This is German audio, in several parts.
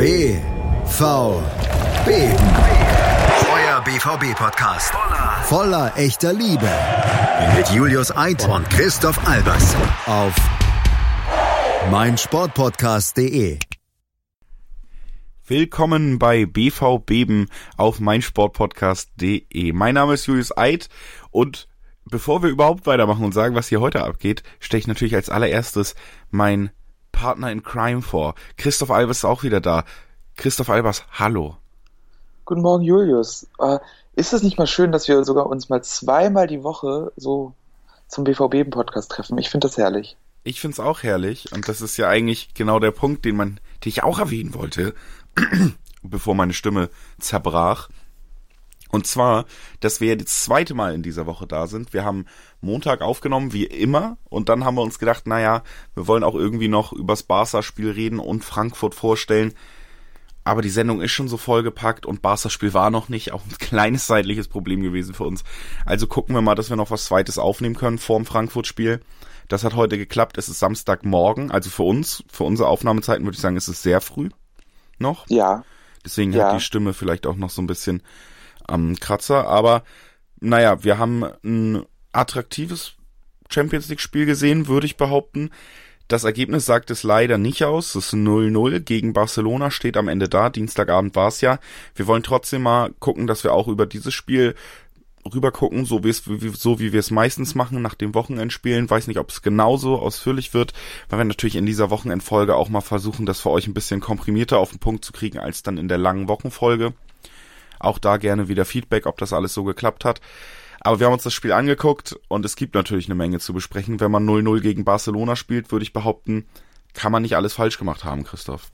BVB. Euer BVB-Podcast. Voller echter Liebe. Mit Julius Eid und Christoph Albers. Auf meinsportpodcast.de. Willkommen bei BV Beben auf meinsportpodcast.de. Mein Name ist Julius Eid und bevor wir überhaupt weitermachen und sagen, was hier heute abgeht, stelle ich natürlich als allererstes mein Partner in Crime vor. Christoph Albers ist auch wieder da. Christoph Albers, hallo. Guten Morgen, Julius. Äh, ist es nicht mal schön, dass wir sogar uns mal zweimal die Woche so zum BVB-Podcast treffen? Ich finde das herrlich. Ich finde es auch herrlich und das ist ja eigentlich genau der Punkt, den man, den ich auch erwähnen wollte, bevor meine Stimme zerbrach. Und zwar, dass wir ja das zweite Mal in dieser Woche da sind. Wir haben Montag aufgenommen, wie immer. Und dann haben wir uns gedacht, naja, wir wollen auch irgendwie noch übers Barca-Spiel reden und Frankfurt vorstellen. Aber die Sendung ist schon so vollgepackt und Barca-Spiel war noch nicht. Auch ein kleines zeitliches Problem gewesen für uns. Also gucken wir mal, dass wir noch was Zweites aufnehmen können vor dem Frankfurt-Spiel. Das hat heute geklappt. Es ist Samstagmorgen. Also für uns, für unsere Aufnahmezeiten würde ich sagen, ist es sehr früh noch. Ja. Deswegen Ja. hat die Stimme vielleicht auch noch so ein bisschen am Kratzer. Aber naja, wir haben ein attraktives Champions League-Spiel gesehen, würde ich behaupten. Das Ergebnis sagt es leider nicht aus. Es ist 0-0 gegen Barcelona, steht am Ende da. Dienstagabend war es ja. Wir wollen trotzdem mal gucken, dass wir auch über dieses Spiel rüber gucken, so wie, so wie wir es meistens machen nach dem Wochenendspielen. Weiß nicht, ob es genauso ausführlich wird, weil wir natürlich in dieser Wochenendfolge auch mal versuchen, das für euch ein bisschen komprimierter auf den Punkt zu kriegen als dann in der langen Wochenfolge. Auch da gerne wieder Feedback, ob das alles so geklappt hat. Aber wir haben uns das Spiel angeguckt und es gibt natürlich eine Menge zu besprechen. Wenn man 0-0 gegen Barcelona spielt, würde ich behaupten, kann man nicht alles falsch gemacht haben, Christoph.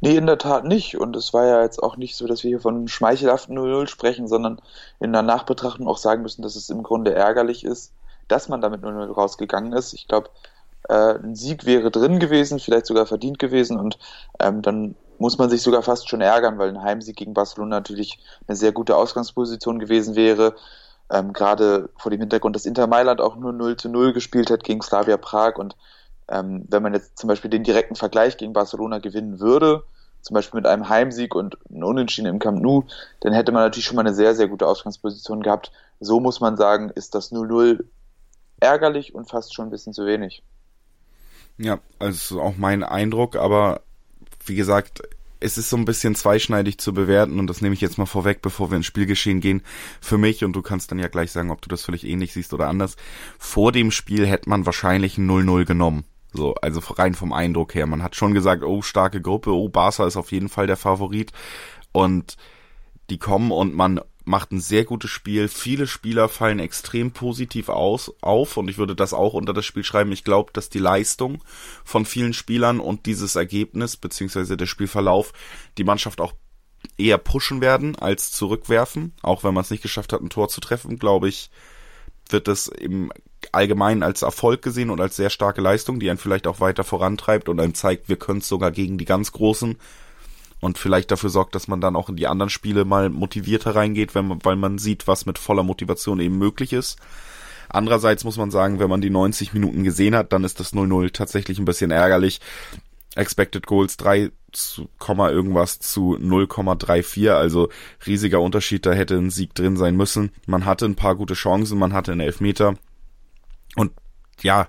Nee, in der Tat nicht. Und es war ja jetzt auch nicht so, dass wir hier von schmeichelhaften 0-0 sprechen, sondern in der Nachbetrachtung auch sagen müssen, dass es im Grunde ärgerlich ist, dass man damit 0-0 rausgegangen ist. Ich glaube, äh, ein Sieg wäre drin gewesen, vielleicht sogar verdient gewesen. Und ähm, dann muss man sich sogar fast schon ärgern, weil ein Heimsieg gegen Barcelona natürlich eine sehr gute Ausgangsposition gewesen wäre. Ähm, Gerade vor dem Hintergrund, dass Inter Mailand auch nur 0 zu 0 gespielt hat gegen Slavia Prag und ähm, wenn man jetzt zum Beispiel den direkten Vergleich gegen Barcelona gewinnen würde, zum Beispiel mit einem Heimsieg und einem Unentschieden im Camp Nou, dann hätte man natürlich schon mal eine sehr, sehr gute Ausgangsposition gehabt. So muss man sagen, ist das 0-0 ärgerlich und fast schon ein bisschen zu wenig. Ja, also auch mein Eindruck, aber wie gesagt, es ist so ein bisschen zweischneidig zu bewerten und das nehme ich jetzt mal vorweg, bevor wir ins Spielgeschehen gehen. Für mich, und du kannst dann ja gleich sagen, ob du das völlig ähnlich siehst oder anders, vor dem Spiel hätte man wahrscheinlich ein 0-0 genommen. So, also rein vom Eindruck her. Man hat schon gesagt, oh, starke Gruppe, oh, Barca ist auf jeden Fall der Favorit. Und die kommen und man macht ein sehr gutes Spiel. Viele Spieler fallen extrem positiv aus, auf und ich würde das auch unter das Spiel schreiben. Ich glaube, dass die Leistung von vielen Spielern und dieses Ergebnis beziehungsweise der Spielverlauf die Mannschaft auch eher pushen werden als zurückwerfen. Auch wenn man es nicht geschafft hat, ein Tor zu treffen, glaube ich, wird das im Allgemeinen als Erfolg gesehen und als sehr starke Leistung, die einen vielleicht auch weiter vorantreibt und einem zeigt, wir können es sogar gegen die ganz Großen und vielleicht dafür sorgt, dass man dann auch in die anderen Spiele mal motivierter reingeht, wenn man, weil man sieht, was mit voller Motivation eben möglich ist. Andererseits muss man sagen, wenn man die 90 Minuten gesehen hat, dann ist das 0-0 tatsächlich ein bisschen ärgerlich. Expected Goals 3 zu, Komma irgendwas zu 0,34, also riesiger Unterschied, da hätte ein Sieg drin sein müssen. Man hatte ein paar gute Chancen, man hatte einen Elfmeter und ja,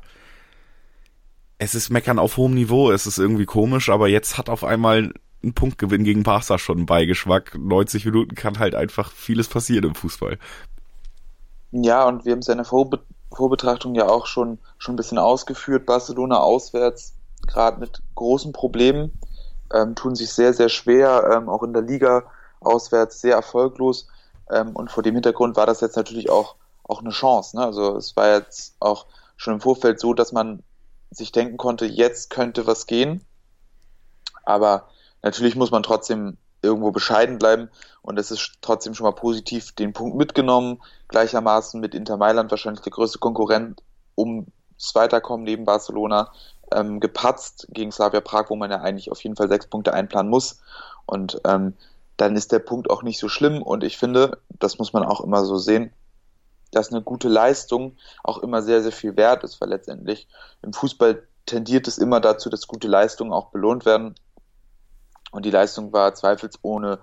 es ist Meckern auf hohem Niveau, es ist irgendwie komisch, aber jetzt hat auf einmal ein Punktgewinn gegen Barca schon einen Beigeschmack. 90 Minuten kann halt einfach vieles passieren im Fußball. Ja, und wir haben es in der Vorbe Vorbetrachtung ja auch schon, schon ein bisschen ausgeführt. Barcelona auswärts, gerade mit großen Problemen, ähm, tun sich sehr, sehr schwer, ähm, auch in der Liga auswärts sehr erfolglos. Ähm, und vor dem Hintergrund war das jetzt natürlich auch, auch eine Chance. Ne? Also es war jetzt auch schon im Vorfeld so, dass man sich denken konnte, jetzt könnte was gehen. Aber natürlich muss man trotzdem irgendwo bescheiden bleiben und es ist trotzdem schon mal positiv den Punkt mitgenommen, gleichermaßen mit Inter Mailand wahrscheinlich der größte Konkurrent ums Weiterkommen neben Barcelona ähm, gepatzt gegen Slavia Prag, wo man ja eigentlich auf jeden Fall sechs Punkte einplanen muss. Und ähm, dann ist der Punkt auch nicht so schlimm und ich finde, das muss man auch immer so sehen, dass eine gute Leistung auch immer sehr, sehr viel wert ist, weil letztendlich im Fußball tendiert es immer dazu, dass gute Leistungen auch belohnt werden Und die Leistung war zweifelsohne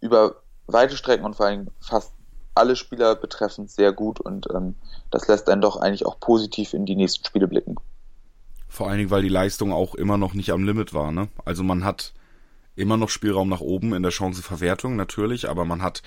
über weite Strecken und vor allem fast alle Spieler betreffend sehr gut und ähm, das lässt einen doch eigentlich auch positiv in die nächsten Spiele blicken. Vor allen Dingen, weil die Leistung auch immer noch nicht am Limit war. Ne? Also man hat immer noch Spielraum nach oben in der Chanceverwertung natürlich, aber man hat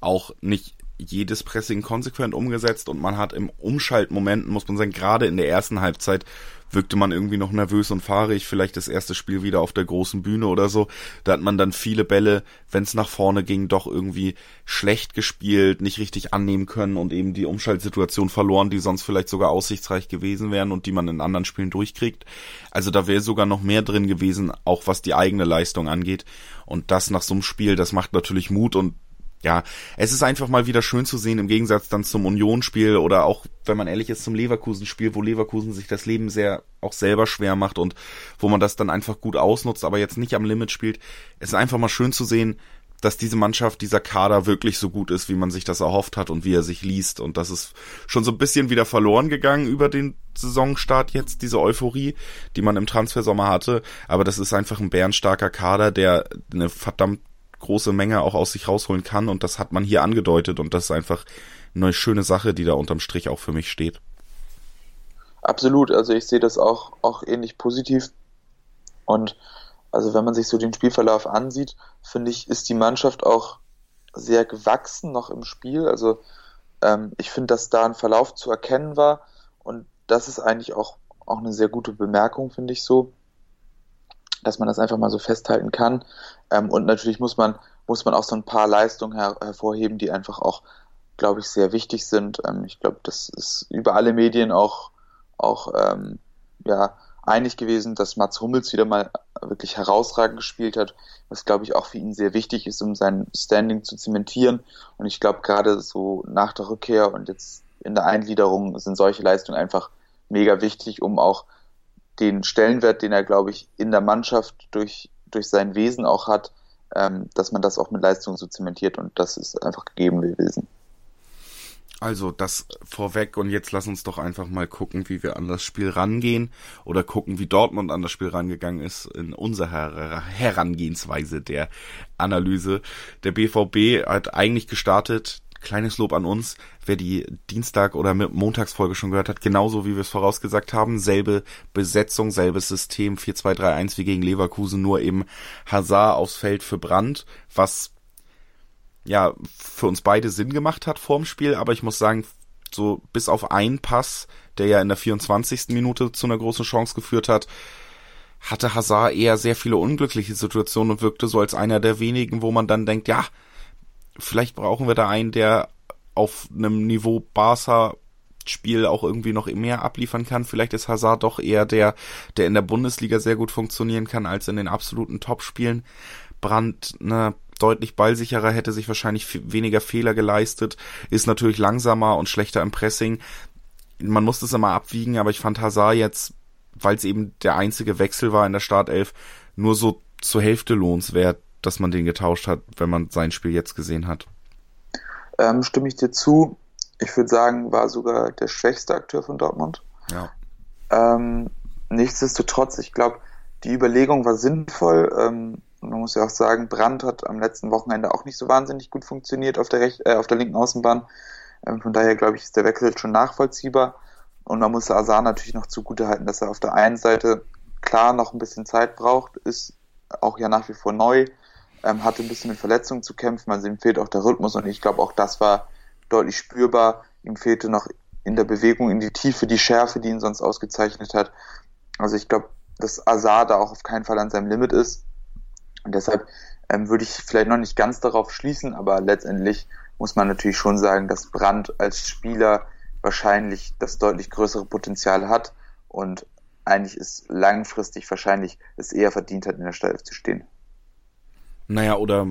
auch nicht jedes Pressing konsequent umgesetzt und man hat im Umschaltmomenten, muss man sagen, gerade in der ersten Halbzeit wirkte man irgendwie noch nervös und fahrig, vielleicht das erste Spiel wieder auf der großen Bühne oder so. Da hat man dann viele Bälle, wenn es nach vorne ging, doch irgendwie schlecht gespielt, nicht richtig annehmen können und eben die Umschaltsituation verloren, die sonst vielleicht sogar aussichtsreich gewesen wären und die man in anderen Spielen durchkriegt. Also da wäre sogar noch mehr drin gewesen, auch was die eigene Leistung angeht. Und das nach so einem Spiel, das macht natürlich Mut und ja, es ist einfach mal wieder schön zu sehen, im Gegensatz dann zum Union-Spiel oder auch, wenn man ehrlich ist, zum Leverkusen-Spiel, wo Leverkusen sich das Leben sehr auch selber schwer macht und wo man das dann einfach gut ausnutzt, aber jetzt nicht am Limit spielt. Es ist einfach mal schön zu sehen, dass diese Mannschaft, dieser Kader wirklich so gut ist, wie man sich das erhofft hat und wie er sich liest. Und das ist schon so ein bisschen wieder verloren gegangen über den Saisonstart jetzt, diese Euphorie, die man im Transfersommer hatte. Aber das ist einfach ein bärenstarker Kader, der eine verdammt große Menge auch aus sich rausholen kann. Und das hat man hier angedeutet. Und das ist einfach eine schöne Sache, die da unterm Strich auch für mich steht. Absolut, also ich sehe das auch, auch ähnlich positiv. Und also wenn man sich so den Spielverlauf ansieht, finde ich, ist die Mannschaft auch sehr gewachsen noch im Spiel. Also ähm, ich finde, dass da ein Verlauf zu erkennen war. Und das ist eigentlich auch, auch eine sehr gute Bemerkung, finde ich so dass man das einfach mal so festhalten kann. Ähm, und natürlich muss man, muss man auch so ein paar Leistungen her hervorheben, die einfach auch, glaube ich, sehr wichtig sind. Ähm, ich glaube, das ist über alle Medien auch, auch ähm, ja, einig gewesen, dass Mats Hummels wieder mal wirklich herausragend gespielt hat, was glaube ich auch für ihn sehr wichtig ist, um sein Standing zu zementieren. Und ich glaube gerade so nach der Rückkehr und jetzt in der Eingliederung sind solche Leistungen einfach mega wichtig, um auch den Stellenwert, den er, glaube ich, in der Mannschaft durch, durch sein Wesen auch hat, ähm, dass man das auch mit Leistung so zementiert und das ist einfach gegeben gewesen. Also das vorweg und jetzt lass uns doch einfach mal gucken, wie wir an das Spiel rangehen oder gucken, wie Dortmund an das Spiel rangegangen ist in unserer Herangehensweise der Analyse. Der BVB hat eigentlich gestartet kleines Lob an uns, wer die Dienstag- oder Montagsfolge schon gehört hat, genauso wie wir es vorausgesagt haben, selbe Besetzung, selbes System, 4-2-3-1 wie gegen Leverkusen, nur eben Hazard aufs Feld für Brand, was ja für uns beide Sinn gemacht hat vorm Spiel, aber ich muss sagen, so bis auf einen Pass, der ja in der 24. Minute zu einer großen Chance geführt hat, hatte Hazard eher sehr viele unglückliche Situationen und wirkte so als einer der wenigen, wo man dann denkt, ja, vielleicht brauchen wir da einen, der auf einem Niveau Barca Spiel auch irgendwie noch mehr abliefern kann. Vielleicht ist Hazard doch eher der, der in der Bundesliga sehr gut funktionieren kann als in den absoluten Topspielen. Brandt, ne, deutlich ballsicherer, hätte sich wahrscheinlich weniger Fehler geleistet, ist natürlich langsamer und schlechter im Pressing. Man muss das immer abwiegen, aber ich fand Hazard jetzt, weil es eben der einzige Wechsel war in der Startelf, nur so zur Hälfte lohnenswert dass man den getauscht hat, wenn man sein Spiel jetzt gesehen hat. Ähm, stimme ich dir zu. Ich würde sagen, war sogar der schwächste Akteur von Dortmund. Ja. Ähm, nichtsdestotrotz, ich glaube, die Überlegung war sinnvoll. Ähm, man muss ja auch sagen, Brandt hat am letzten Wochenende auch nicht so wahnsinnig gut funktioniert auf der, Rech äh, auf der linken Außenbahn. Ähm, von daher glaube ich, ist der Wechsel schon nachvollziehbar. Und man muss Azar natürlich noch zugutehalten, dass er auf der einen Seite klar noch ein bisschen Zeit braucht, ist auch ja nach wie vor neu, ähm, hatte ein bisschen mit Verletzungen zu kämpfen, also ihm fehlt auch der Rhythmus und ich glaube auch das war deutlich spürbar. Ihm fehlte noch in der Bewegung, in die Tiefe, die Schärfe, die ihn sonst ausgezeichnet hat. Also ich glaube, dass Azar da auch auf keinen Fall an seinem Limit ist. Und deshalb ähm, würde ich vielleicht noch nicht ganz darauf schließen, aber letztendlich muss man natürlich schon sagen, dass Brandt als Spieler wahrscheinlich das deutlich größere Potenzial hat und eigentlich ist langfristig wahrscheinlich es eher verdient hat, in der Startelf zu stehen. Naja, oder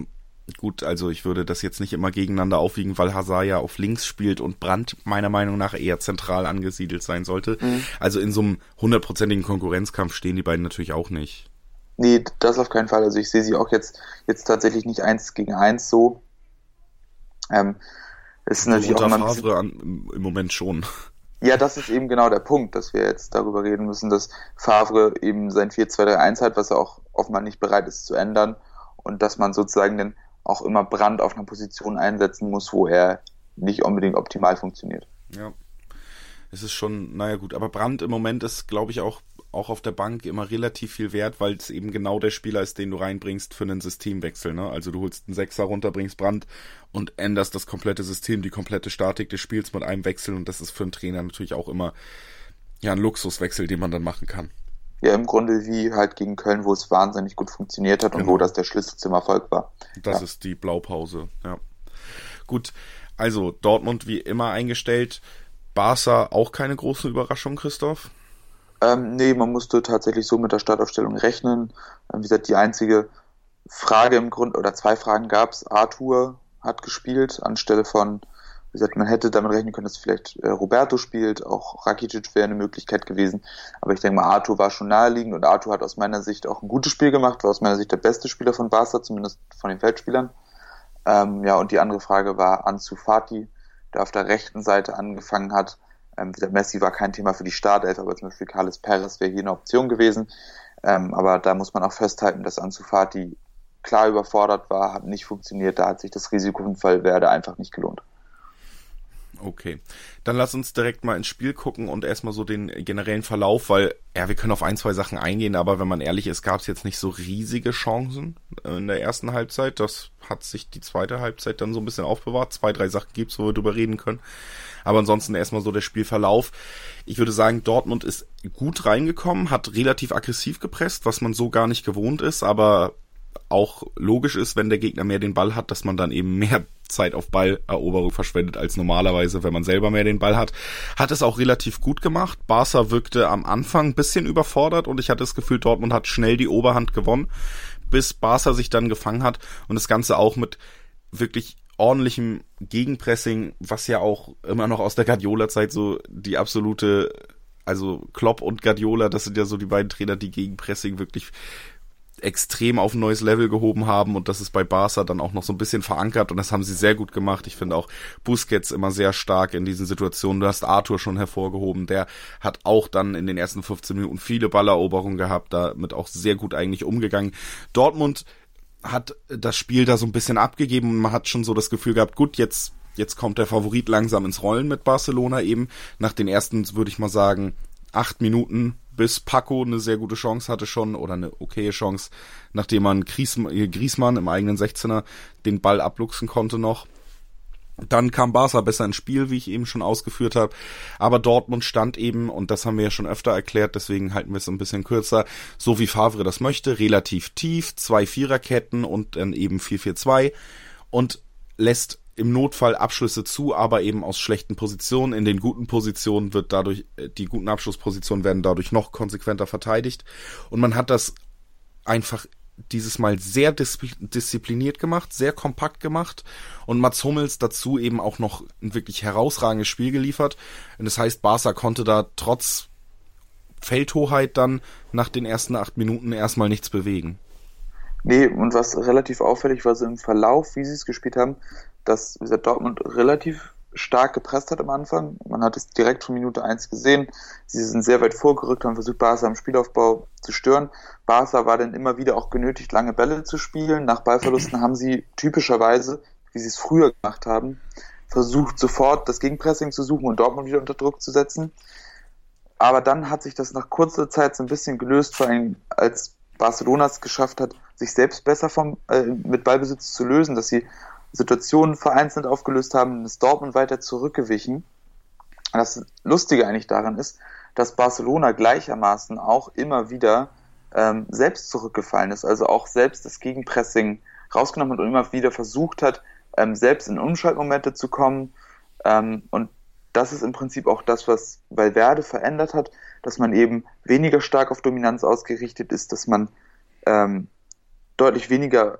gut, also ich würde das jetzt nicht immer gegeneinander aufwiegen, weil Hazard ja auf links spielt und Brandt meiner Meinung nach eher zentral angesiedelt sein sollte. Mhm. Also in so einem hundertprozentigen Konkurrenzkampf stehen die beiden natürlich auch nicht. Nee, das auf keinen Fall. Also ich sehe sie auch jetzt, jetzt tatsächlich nicht eins gegen eins so. Ähm, es ist natürlich auch immer Favre an, im Moment schon. Ja, das ist eben genau der Punkt, dass wir jetzt darüber reden müssen, dass Favre eben sein 4-2-3-1 hat, was er auch offenbar nicht bereit ist zu ändern und dass man sozusagen dann auch immer Brand auf einer Position einsetzen muss, wo er nicht unbedingt optimal funktioniert. Ja. Es ist schon, naja gut, aber Brand im Moment ist, glaube ich, auch, auch auf der Bank immer relativ viel wert, weil es eben genau der Spieler ist, den du reinbringst für einen Systemwechsel. Ne? Also du holst einen Sechser runter, bringst Brand und änderst das komplette System, die komplette Statik des Spiels mit einem Wechsel und das ist für einen Trainer natürlich auch immer ja ein Luxuswechsel, den man dann machen kann. Ja, im Grunde wie halt gegen Köln, wo es wahnsinnig gut funktioniert hat genau. und wo das der Schlüssel zum Erfolg war. Das ja. ist die Blaupause, ja. Gut, also Dortmund wie immer eingestellt. Barca auch keine große Überraschung, Christoph? Ähm, nee, man musste tatsächlich so mit der Startaufstellung rechnen. Ähm, wie gesagt, die einzige Frage im Grunde, oder zwei Fragen gab es. Arthur hat gespielt anstelle von gesagt, man hätte damit rechnen können, dass vielleicht äh, Roberto spielt, auch Rakitic wäre eine Möglichkeit gewesen. Aber ich denke mal, Arthur war schon naheliegend und Arthur hat aus meiner Sicht auch ein gutes Spiel gemacht, war aus meiner Sicht der beste Spieler von Barca, zumindest von den Feldspielern. Ähm, ja, und die andere Frage war Ansu Fati, der auf der rechten Seite angefangen hat. Ähm, wie gesagt, Messi war kein Thema für die Startelf, aber zum Beispiel Carles Perez wäre hier eine Option gewesen. Ähm, aber da muss man auch festhalten, dass Ansu Fati klar überfordert war, hat nicht funktioniert, da hat sich das Risiko von Fallwerde einfach nicht gelohnt. Okay. Dann lass uns direkt mal ins Spiel gucken und erstmal so den generellen Verlauf, weil, ja, wir können auf ein, zwei Sachen eingehen, aber wenn man ehrlich ist, gab es jetzt nicht so riesige Chancen in der ersten Halbzeit. Das hat sich die zweite Halbzeit dann so ein bisschen aufbewahrt. Zwei, drei Sachen gibt's, wo wir drüber reden können. Aber ansonsten erstmal so der Spielverlauf. Ich würde sagen, Dortmund ist gut reingekommen, hat relativ aggressiv gepresst, was man so gar nicht gewohnt ist, aber auch logisch ist, wenn der Gegner mehr den Ball hat, dass man dann eben mehr Zeit auf Balleroberung verschwendet als normalerweise, wenn man selber mehr den Ball hat. Hat es auch relativ gut gemacht. Barca wirkte am Anfang ein bisschen überfordert und ich hatte das Gefühl, Dortmund hat schnell die Oberhand gewonnen, bis Barca sich dann gefangen hat und das Ganze auch mit wirklich ordentlichem Gegenpressing, was ja auch immer noch aus der Guardiola-Zeit so die absolute also Klopp und Guardiola, das sind ja so die beiden Trainer, die Gegenpressing wirklich extrem auf ein neues Level gehoben haben und das ist bei Barca dann auch noch so ein bisschen verankert und das haben sie sehr gut gemacht. Ich finde auch Busquets immer sehr stark in diesen Situationen. Du hast Arthur schon hervorgehoben, der hat auch dann in den ersten 15 Minuten viele Balleroberungen gehabt, damit auch sehr gut eigentlich umgegangen. Dortmund hat das Spiel da so ein bisschen abgegeben und man hat schon so das Gefühl gehabt, gut, jetzt jetzt kommt der Favorit langsam ins Rollen mit Barcelona eben. Nach den ersten, würde ich mal sagen, acht Minuten bis Paco eine sehr gute Chance hatte schon oder eine okaye Chance, nachdem man äh, Griesmann im eigenen 16er den Ball abluchsen konnte noch. Dann kam Barca besser ins Spiel, wie ich eben schon ausgeführt habe. Aber Dortmund stand eben, und das haben wir ja schon öfter erklärt, deswegen halten wir es ein bisschen kürzer, so wie Favre das möchte, relativ tief, zwei Viererketten und dann eben 4-4-2 und lässt im Notfall Abschlüsse zu, aber eben aus schlechten Positionen. In den guten Positionen wird dadurch, äh, die guten Abschlusspositionen werden dadurch noch konsequenter verteidigt. Und man hat das einfach dieses Mal sehr diszipliniert gemacht, sehr kompakt gemacht und Mats Hummels dazu eben auch noch ein wirklich herausragendes Spiel geliefert. Und das heißt, Barca konnte da trotz Feldhoheit dann nach den ersten acht Minuten erstmal nichts bewegen. Nee, und was relativ auffällig war so im Verlauf, wie sie es gespielt haben, dass gesagt, Dortmund relativ stark gepresst hat am Anfang. Man hat es direkt von Minute 1 gesehen. Sie sind sehr weit vorgerückt, haben versucht, Barca am Spielaufbau zu stören. Barca war dann immer wieder auch genötigt, lange Bälle zu spielen. Nach Ballverlusten haben sie typischerweise, wie sie es früher gemacht haben, versucht, sofort das Gegenpressing zu suchen und Dortmund wieder unter Druck zu setzen. Aber dann hat sich das nach kurzer Zeit so ein bisschen gelöst, vor allem als Barcelona es geschafft hat, sich selbst besser vom, äh, mit Ballbesitz zu lösen, dass sie Situationen vereinzelt aufgelöst haben, ist Dortmund weiter zurückgewichen. Das Lustige eigentlich daran ist, dass Barcelona gleichermaßen auch immer wieder ähm, selbst zurückgefallen ist, also auch selbst das Gegenpressing rausgenommen hat und immer wieder versucht hat, ähm, selbst in Umschaltmomente zu kommen. Ähm, und das ist im Prinzip auch das, was Valverde verändert hat, dass man eben weniger stark auf Dominanz ausgerichtet ist, dass man ähm, deutlich weniger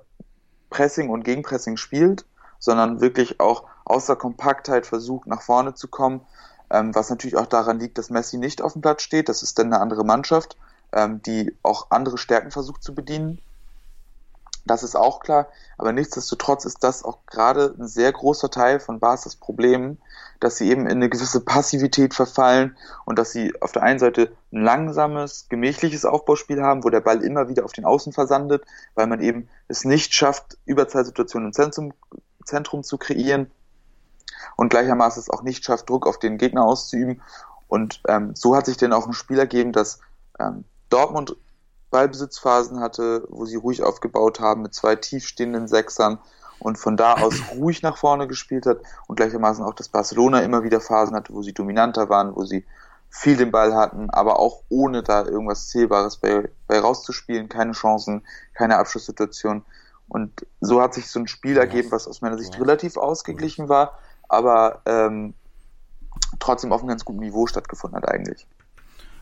Pressing und Gegenpressing spielt, sondern wirklich auch außer Kompaktheit versucht, nach vorne zu kommen, ähm, was natürlich auch daran liegt, dass Messi nicht auf dem Platz steht. Das ist dann eine andere Mannschaft, ähm, die auch andere Stärken versucht zu bedienen. Das ist auch klar, aber nichtsdestotrotz ist das auch gerade ein sehr großer Teil von Barca's Problemen, dass sie eben in eine gewisse Passivität verfallen und dass sie auf der einen Seite ein langsames, gemächliches Aufbauspiel haben, wo der Ball immer wieder auf den Außen versandet, weil man eben es nicht schafft, Überzahlsituationen im Zentrum, Zentrum zu kreieren und gleichermaßen es auch nicht schafft, Druck auf den Gegner auszuüben. Und ähm, so hat sich dann auch ein Spiel ergeben, dass ähm, Dortmund Ballbesitzphasen hatte, wo sie ruhig aufgebaut haben mit zwei tiefstehenden Sechsern und von da aus ruhig nach vorne gespielt hat und gleichermaßen auch, dass Barcelona immer wieder Phasen hatte, wo sie dominanter waren, wo sie viel den Ball hatten, aber auch ohne da irgendwas Zählbares bei, bei rauszuspielen, keine Chancen, keine Abschlusssituation. Und so hat sich so ein Spiel ergeben, was aus meiner Sicht relativ ausgeglichen war, aber ähm, trotzdem auf einem ganz guten Niveau stattgefunden hat eigentlich.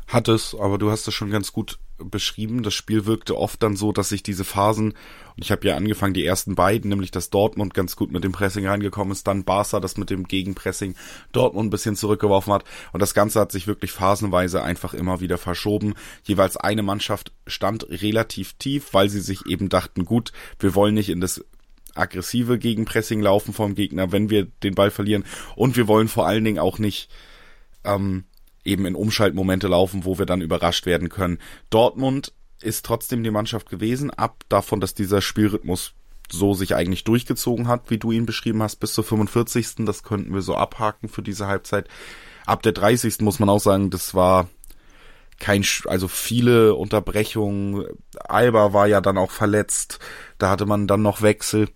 Hat es, aber du hast es schon ganz gut beschrieben. Das Spiel wirkte oft dann so, dass sich diese Phasen, und ich habe ja angefangen, die ersten beiden, nämlich dass Dortmund ganz gut mit dem Pressing reingekommen ist, dann Barca das mit dem Gegenpressing Dortmund ein bisschen zurückgeworfen hat. Und das Ganze hat sich wirklich phasenweise einfach immer wieder verschoben. Jeweils eine Mannschaft stand relativ tief, weil sie sich eben dachten, gut, wir wollen nicht in das aggressive Gegenpressing laufen vom Gegner, wenn wir den Ball verlieren. Und wir wollen vor allen Dingen auch nicht ähm, eben in Umschaltmomente laufen, wo wir dann überrascht werden können. Dortmund ist trotzdem die Mannschaft gewesen, ab davon, dass dieser Spielrhythmus so sich eigentlich durchgezogen hat, wie du ihn beschrieben hast, bis zur 45. Das könnten wir so abhaken für diese Halbzeit. Ab der 30. muss man auch sagen, das war kein, also viele Unterbrechungen. Alba war ja dann auch verletzt. Da hatte man dann noch Wechsel.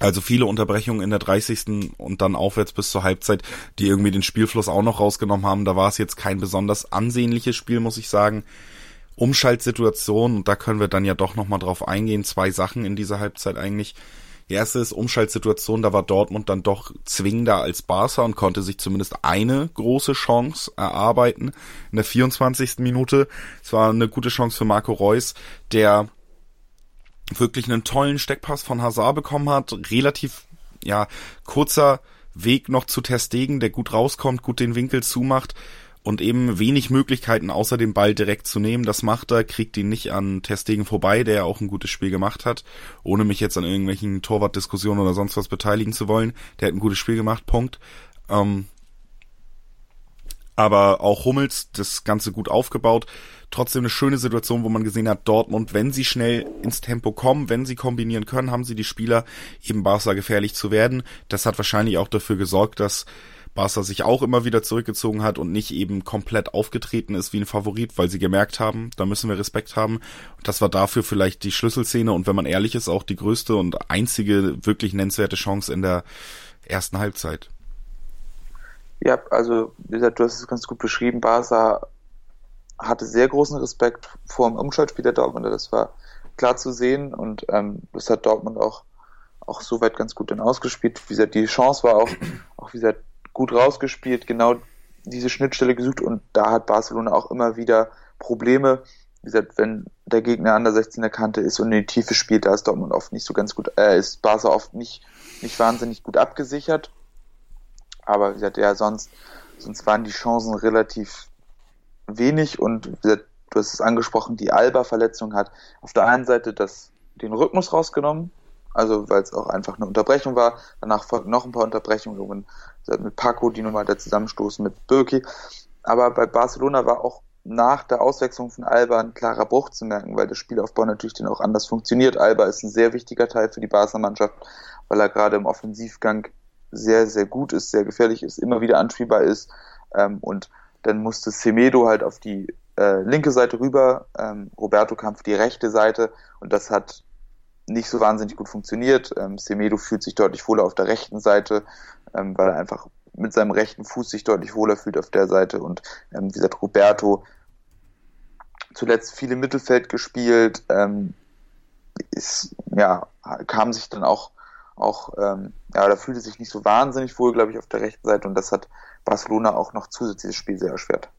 Also viele Unterbrechungen in der 30. und dann aufwärts bis zur Halbzeit, die irgendwie den Spielfluss auch noch rausgenommen haben. Da war es jetzt kein besonders ansehnliches Spiel, muss ich sagen. Umschaltsituation, und da können wir dann ja doch nochmal drauf eingehen. Zwei Sachen in dieser Halbzeit eigentlich. Die erste ist Umschaltsituation, da war Dortmund dann doch zwingender als Barca und konnte sich zumindest eine große Chance erarbeiten in der 24. Minute. Es war eine gute Chance für Marco Reus, der wirklich einen tollen Steckpass von Hazard bekommen hat. Relativ, ja, kurzer Weg noch zu Terstegen, der gut rauskommt, gut den Winkel zumacht und eben wenig Möglichkeiten, außer den Ball direkt zu nehmen. Das macht er, kriegt ihn nicht an Terstegen vorbei, der ja auch ein gutes Spiel gemacht hat, ohne mich jetzt an irgendwelchen Torwartdiskussionen oder sonst was beteiligen zu wollen. Der hat ein gutes Spiel gemacht, Punkt. Ähm, aber auch Hummels das Ganze gut aufgebaut. Trotzdem eine schöne Situation, wo man gesehen hat, Dortmund, wenn sie schnell ins Tempo kommen, wenn sie kombinieren können, haben sie die Spieler, eben Barca gefährlich zu werden. Das hat wahrscheinlich auch dafür gesorgt, dass Barca sich auch immer wieder zurückgezogen hat und nicht eben komplett aufgetreten ist wie ein Favorit, weil sie gemerkt haben, da müssen wir Respekt haben. Und das war dafür vielleicht die Schlüsselszene und wenn man ehrlich ist, auch die größte und einzige wirklich nennenswerte Chance in der ersten Halbzeit. Ja, also wie gesagt, du hast es ganz gut beschrieben. Barca hatte sehr großen Respekt vor dem Umschaltspiel der Dortmunder. Das war klar zu sehen und ähm, das hat Dortmund auch, auch soweit ganz gut dann ausgespielt. Wie gesagt, die Chance war auch, auch wie gesagt, gut rausgespielt, genau diese Schnittstelle gesucht und da hat Barcelona auch immer wieder Probleme. Wie gesagt, wenn der Gegner an der 16er Kante ist und in die Tiefe spielt, da ist Dortmund oft nicht so ganz gut, äh, ist Barca oft nicht, nicht wahnsinnig gut abgesichert. Aber wie gesagt, ja, sonst, sonst waren die Chancen relativ wenig und wie gesagt, du hast es angesprochen, die Alba-Verletzung hat auf der einen Seite das, den Rhythmus rausgenommen, also weil es auch einfach eine Unterbrechung war. Danach folgten noch ein paar Unterbrechungen mit Paco, die nun mal der Zusammenstoß mit Birki. Aber bei Barcelona war auch nach der Auswechslung von Alba ein klarer Bruch zu merken, weil das Spielaufbau natürlich dann auch anders funktioniert. Alba ist ein sehr wichtiger Teil für die Barca-Mannschaft, weil er gerade im Offensivgang sehr, sehr gut ist, sehr gefährlich ist, immer wieder anspielbar ist. Ähm, und dann musste Semedo halt auf die äh, linke Seite rüber, ähm, Roberto Kampf die rechte Seite und das hat nicht so wahnsinnig gut funktioniert. Ähm, Semedo fühlt sich deutlich wohler auf der rechten Seite, ähm, weil er einfach mit seinem rechten Fuß sich deutlich wohler fühlt auf der Seite und ähm, wie gesagt, Roberto zuletzt viel im Mittelfeld gespielt, ähm, ist, ja, kam sich dann auch auch, ähm, ja, da fühlte sich nicht so wahnsinnig wohl, glaube ich, auf der rechten Seite und das hat Barcelona auch noch zusätzliches Spiel sehr erschwert.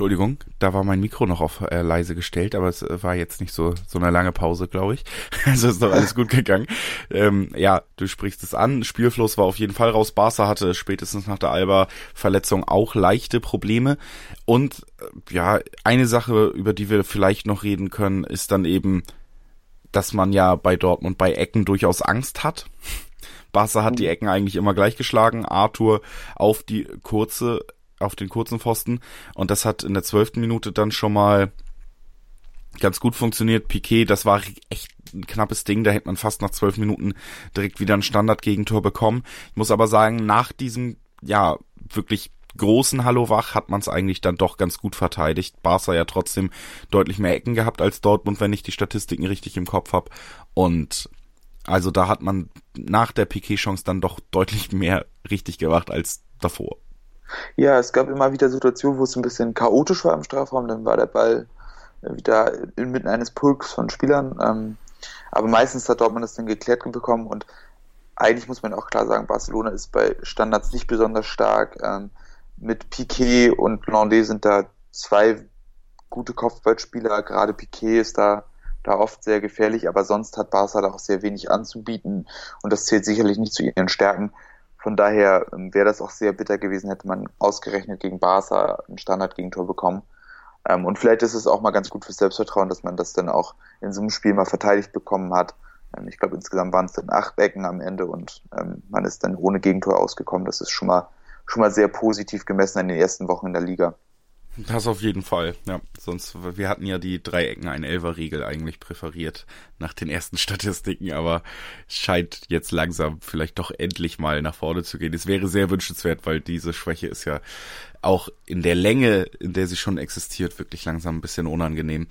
Entschuldigung, da war mein Mikro noch auf äh, leise gestellt, aber es äh, war jetzt nicht so so eine lange Pause, glaube ich. Also ist doch alles gut gegangen. Ähm, ja, du sprichst es an. Spielfluss war auf jeden Fall raus. Barca hatte spätestens nach der Alba-Verletzung auch leichte Probleme. Und äh, ja, eine Sache, über die wir vielleicht noch reden können, ist dann eben dass man ja bei Dortmund bei Ecken durchaus Angst hat. Barca hat die Ecken eigentlich immer gleich geschlagen. Arthur auf die kurze, auf den kurzen Pfosten. Und das hat in der zwölften Minute dann schon mal ganz gut funktioniert. Piquet, das war echt ein knappes Ding. Da hätte man fast nach zwölf Minuten direkt wieder ein Standard-Gegentor bekommen. Ich muss aber sagen, nach diesem, ja, wirklich großen Hallo Wach hat man es eigentlich dann doch ganz gut verteidigt. Barca ja trotzdem deutlich mehr Ecken gehabt als Dortmund, wenn ich die Statistiken richtig im Kopf habe. Und also da hat man nach der Piquet-Chance dann doch deutlich mehr richtig gemacht als davor. Ja, es gab immer wieder Situationen, wo es ein bisschen chaotisch war im Strafraum. Dann war der Ball wieder inmitten eines Pulks von Spielern. Ähm, aber meistens hat Dortmund das dann geklärt bekommen und eigentlich muss man auch klar sagen, Barcelona ist bei Standards nicht besonders stark. Mit Piquet und Landé sind da zwei gute Kopfballspieler. Gerade Piquet ist da, da oft sehr gefährlich, aber sonst hat Barca da auch sehr wenig anzubieten und das zählt sicherlich nicht zu ihren Stärken. Von daher ähm, wäre das auch sehr bitter gewesen, hätte man ausgerechnet gegen Barca ein Standardgegentor bekommen. Ähm, und vielleicht ist es auch mal ganz gut fürs Selbstvertrauen, dass man das dann auch in so einem Spiel mal verteidigt bekommen hat. Ähm, ich glaube, insgesamt waren es dann acht Becken am Ende und man ist dann ohne Gegentor ausgekommen. Das ist schon mal, schon mal sehr positiv gemessen in den ersten Wochen in der Liga. Das auf jeden Fall, ja. Sonst, wir hatten ja die Dreiecken ein Elfer-Riegel eigentlich präferiert nach den ersten Statistiken, aber scheint jetzt langsam vielleicht doch endlich mal nach vorne zu gehen. Es wäre sehr wünschenswert, weil diese Schwäche ist ja auch in der Länge, in der sie schon existiert, wirklich langsam ein bisschen unangenehm.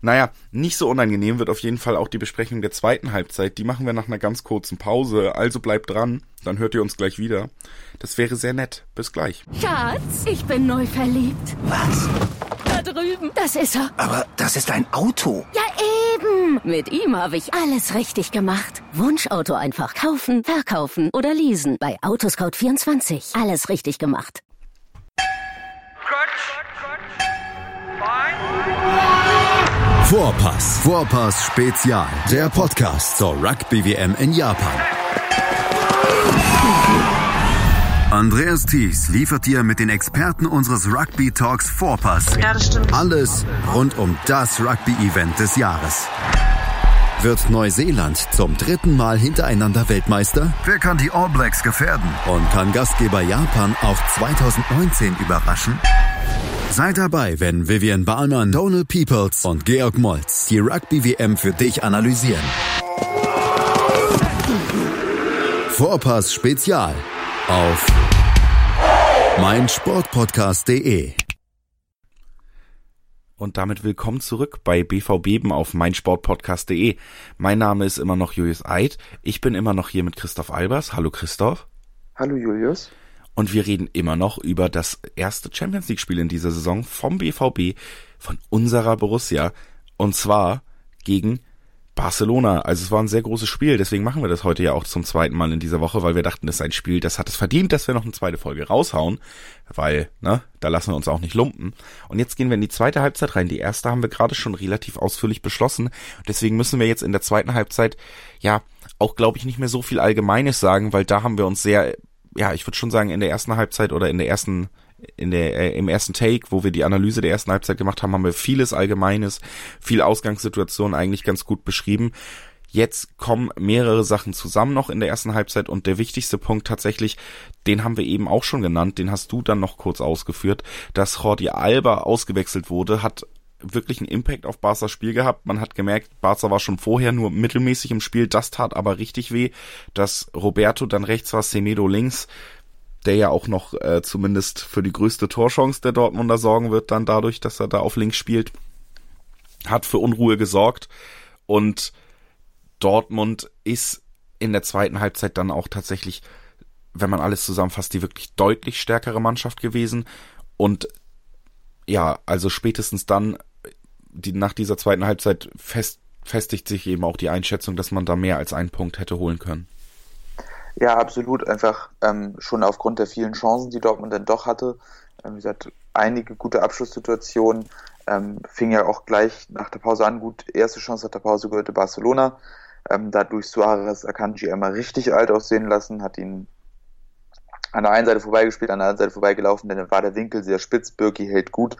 Naja, nicht so unangenehm wird auf jeden Fall auch die Besprechung der zweiten Halbzeit. Die machen wir nach einer ganz kurzen Pause. Also bleibt dran, dann hört ihr uns gleich wieder. Das wäre sehr nett. Bis gleich. Schatz, ich bin neu verliebt. Was? Da drüben. Das ist er. Aber das ist ein Auto. Ja, eben. Mit ihm habe ich alles richtig gemacht. Wunschauto einfach kaufen, verkaufen oder leasen. Bei Autoscout24. Alles richtig gemacht. Vorpass. Vorpass Spezial. Der Podcast zur Rugby WM in Japan. Andreas Thies liefert dir mit den Experten unseres Rugby Talks Vorpass Ja, das stimmt. alles rund um das Rugby-Event des Jahres. Wird Neuseeland zum dritten Mal hintereinander Weltmeister? Wer kann die All Blacks gefährden? Und kann Gastgeber Japan auch 2019 überraschen? Seid dabei, wenn Vivian Bahlmann, Donal Peoples und Georg Moltz die Rugby-WM für dich analysieren. Vorpass Spezial auf meinsportpodcast.de. Und damit willkommen zurück bei BVB auf meinsportpodcast.de. Mein Name ist immer noch Julius Eid. Ich bin immer noch hier mit Christoph Albers. Hallo Christoph. Hallo Julius. Und wir reden immer noch über das erste Champions League Spiel in dieser Saison vom BVB, von unserer Borussia. Und zwar gegen Barcelona. Also es war ein sehr großes Spiel, deswegen machen wir das heute ja auch zum zweiten Mal in dieser Woche, weil wir dachten, das ist ein Spiel, das hat es verdient, dass wir noch eine zweite Folge raushauen, weil, ne, da lassen wir uns auch nicht lumpen. Und jetzt gehen wir in die zweite Halbzeit rein. Die erste haben wir gerade schon relativ ausführlich beschlossen. Deswegen müssen wir jetzt in der zweiten Halbzeit, ja, auch glaube ich nicht mehr so viel Allgemeines sagen, weil da haben wir uns sehr, ja, ich würde schon sagen, in der ersten Halbzeit oder in der ersten in der äh, im ersten Take, wo wir die Analyse der ersten Halbzeit gemacht haben, haben wir vieles Allgemeines, viel Ausgangssituation eigentlich ganz gut beschrieben. Jetzt kommen mehrere Sachen zusammen noch in der ersten Halbzeit und der wichtigste Punkt tatsächlich, den haben wir eben auch schon genannt, den hast du dann noch kurz ausgeführt, dass Jordi Alba ausgewechselt wurde, hat wirklich einen Impact auf Barca's Spiel gehabt. Man hat gemerkt, Barca war schon vorher nur mittelmäßig im Spiel, das tat aber richtig weh, dass Roberto dann rechts war, Semedo links, der ja auch noch äh, zumindest für die größte Torchance der Dortmunder sorgen wird, dann dadurch, dass er da auf links spielt, hat für Unruhe gesorgt. Und Dortmund ist in der zweiten Halbzeit dann auch tatsächlich, wenn man alles zusammenfasst, die wirklich deutlich stärkere Mannschaft gewesen. Und ja, also spätestens dann, die, nach dieser zweiten Halbzeit fest, festigt sich eben auch die Einschätzung, dass man da mehr als einen Punkt hätte holen können. Ja, absolut. Einfach ähm, schon aufgrund der vielen Chancen, die Dortmund dann doch hatte. Ähm, wie gesagt, einige gute Abschlusssituationen. Ähm, fing ja auch gleich nach der Pause an. Gut, erste Chance nach der Pause gehörte Barcelona. Ähm, dadurch Suarez Akanji einmal richtig alt aussehen lassen, hat ihn an der einen Seite vorbeigespielt, an der anderen Seite vorbeigelaufen, denn dann war der Winkel sehr spitz. Birki hält gut,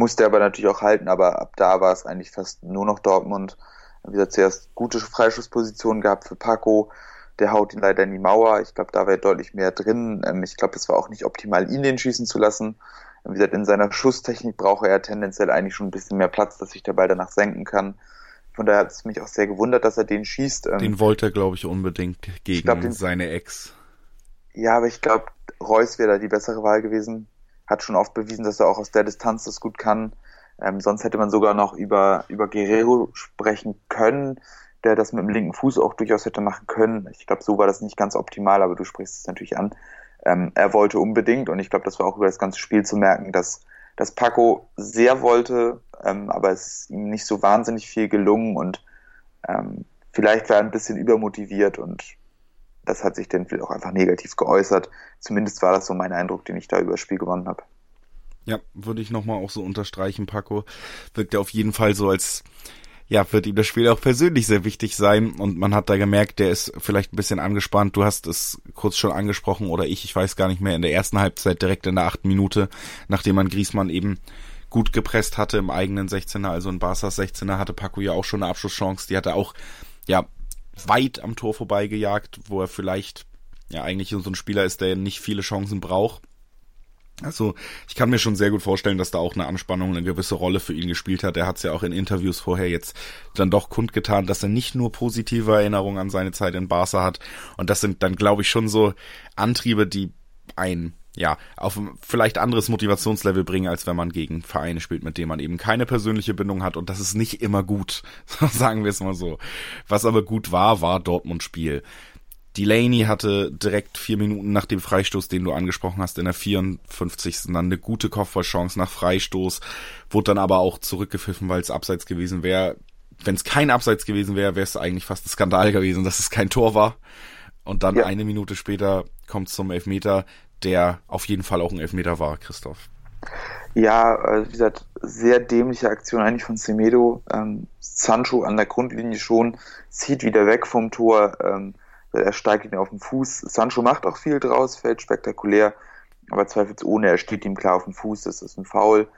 musste aber natürlich auch halten, aber ab da war es eigentlich fast nur noch Dortmund. Wie gesagt, zuerst gute Freischusspositionen gehabt für Paco, der haut ihn leider in die Mauer. Ich glaube, da wäre deutlich mehr drin. Ähm, ich glaube, es war auch nicht optimal, ihn den schießen zu lassen. Wie gesagt, in seiner Schusstechnik brauche er tendenziell eigentlich schon ein bisschen mehr Platz, dass sich der Ball danach senken kann. Von daher hat es mich auch sehr gewundert, dass er den schießt. Ähm, den wollte er, glaube ich, unbedingt gegen glaub, den, seine Ex. Ja, aber ich glaube, Reus wäre da die bessere Wahl gewesen. Hat schon oft bewiesen, dass er auch aus der Distanz das gut kann. Ähm, sonst hätte man sogar noch über, über Guerrero sprechen können, der das mit dem linken Fuß auch durchaus hätte machen können. Ich glaube, so war das nicht ganz optimal, aber du sprichst es natürlich an. Ähm, er wollte unbedingt und ich glaube, das war auch über das ganze Spiel zu merken, dass, dass Paco sehr wollte, ähm, aber es ist ihm nicht so wahnsinnig viel gelungen und ähm, vielleicht war er ein bisschen übermotiviert und das hat sich dann auch einfach negativ geäußert. Zumindest war das so mein Eindruck, den ich da über das Spiel gewonnen habe. Ja, würde ich nochmal auch so unterstreichen, Paco. Wirkt ja auf jeden Fall so, als ja, wird ihm das Spiel auch persönlich sehr wichtig sein und man hat da gemerkt, der ist vielleicht ein bisschen angespannt. Du hast es kurz schon angesprochen oder ich, ich weiß gar nicht mehr, in der ersten Halbzeit direkt in der achten Minute, nachdem man Griesmann eben gut gepresst hatte im eigenen 16er, also in Barca's 16er, hatte Paco ja auch schon eine Abschlusschance. Die hat er auch, ja, weit am Tor vorbeigejagt, wo er vielleicht ja eigentlich so ein Spieler ist, der nicht viele Chancen braucht. Also ich kann mir schon sehr gut vorstellen, dass da auch eine Anspannung eine gewisse Rolle für ihn gespielt hat. Er hat es ja auch in Interviews vorher jetzt dann doch kundgetan, dass er nicht nur positive Erinnerungen an seine Zeit in Barca hat. Und das sind dann, glaube ich, schon so Antriebe, die ein ja, auf ein vielleicht anderes Motivationslevel bringen, als wenn man gegen Vereine spielt, mit denen man eben keine persönliche Bindung hat. Und das ist nicht immer gut, sagen wir es mal so. Was aber gut war, war Dortmund-Spiel. Delaney hatte direkt vier Minuten nach dem Freistoß, den du angesprochen hast, in der 54. dann eine gute Kopfballchance nach Freistoß, wurde dann aber auch zurückgepfiffen, weil es abseits gewesen wäre. Wenn es kein Abseits gewesen wäre, wäre es eigentlich fast ein Skandal gewesen, dass es kein Tor war. Und dann ja. eine Minute später kommt es zum Elfmeter, der auf jeden Fall auch ein Elfmeter war, Christoph. Ja, äh, wie gesagt, sehr dämliche Aktion eigentlich von Semedo. Ähm, Sancho an der Grundlinie schon, zieht wieder weg vom Tor. Ähm, er steigt ihn auf den Fuß. Sancho macht auch viel draus, fällt spektakulär, aber zweifelsohne, er steht ihm klar auf den Fuß, das ist ein Foul.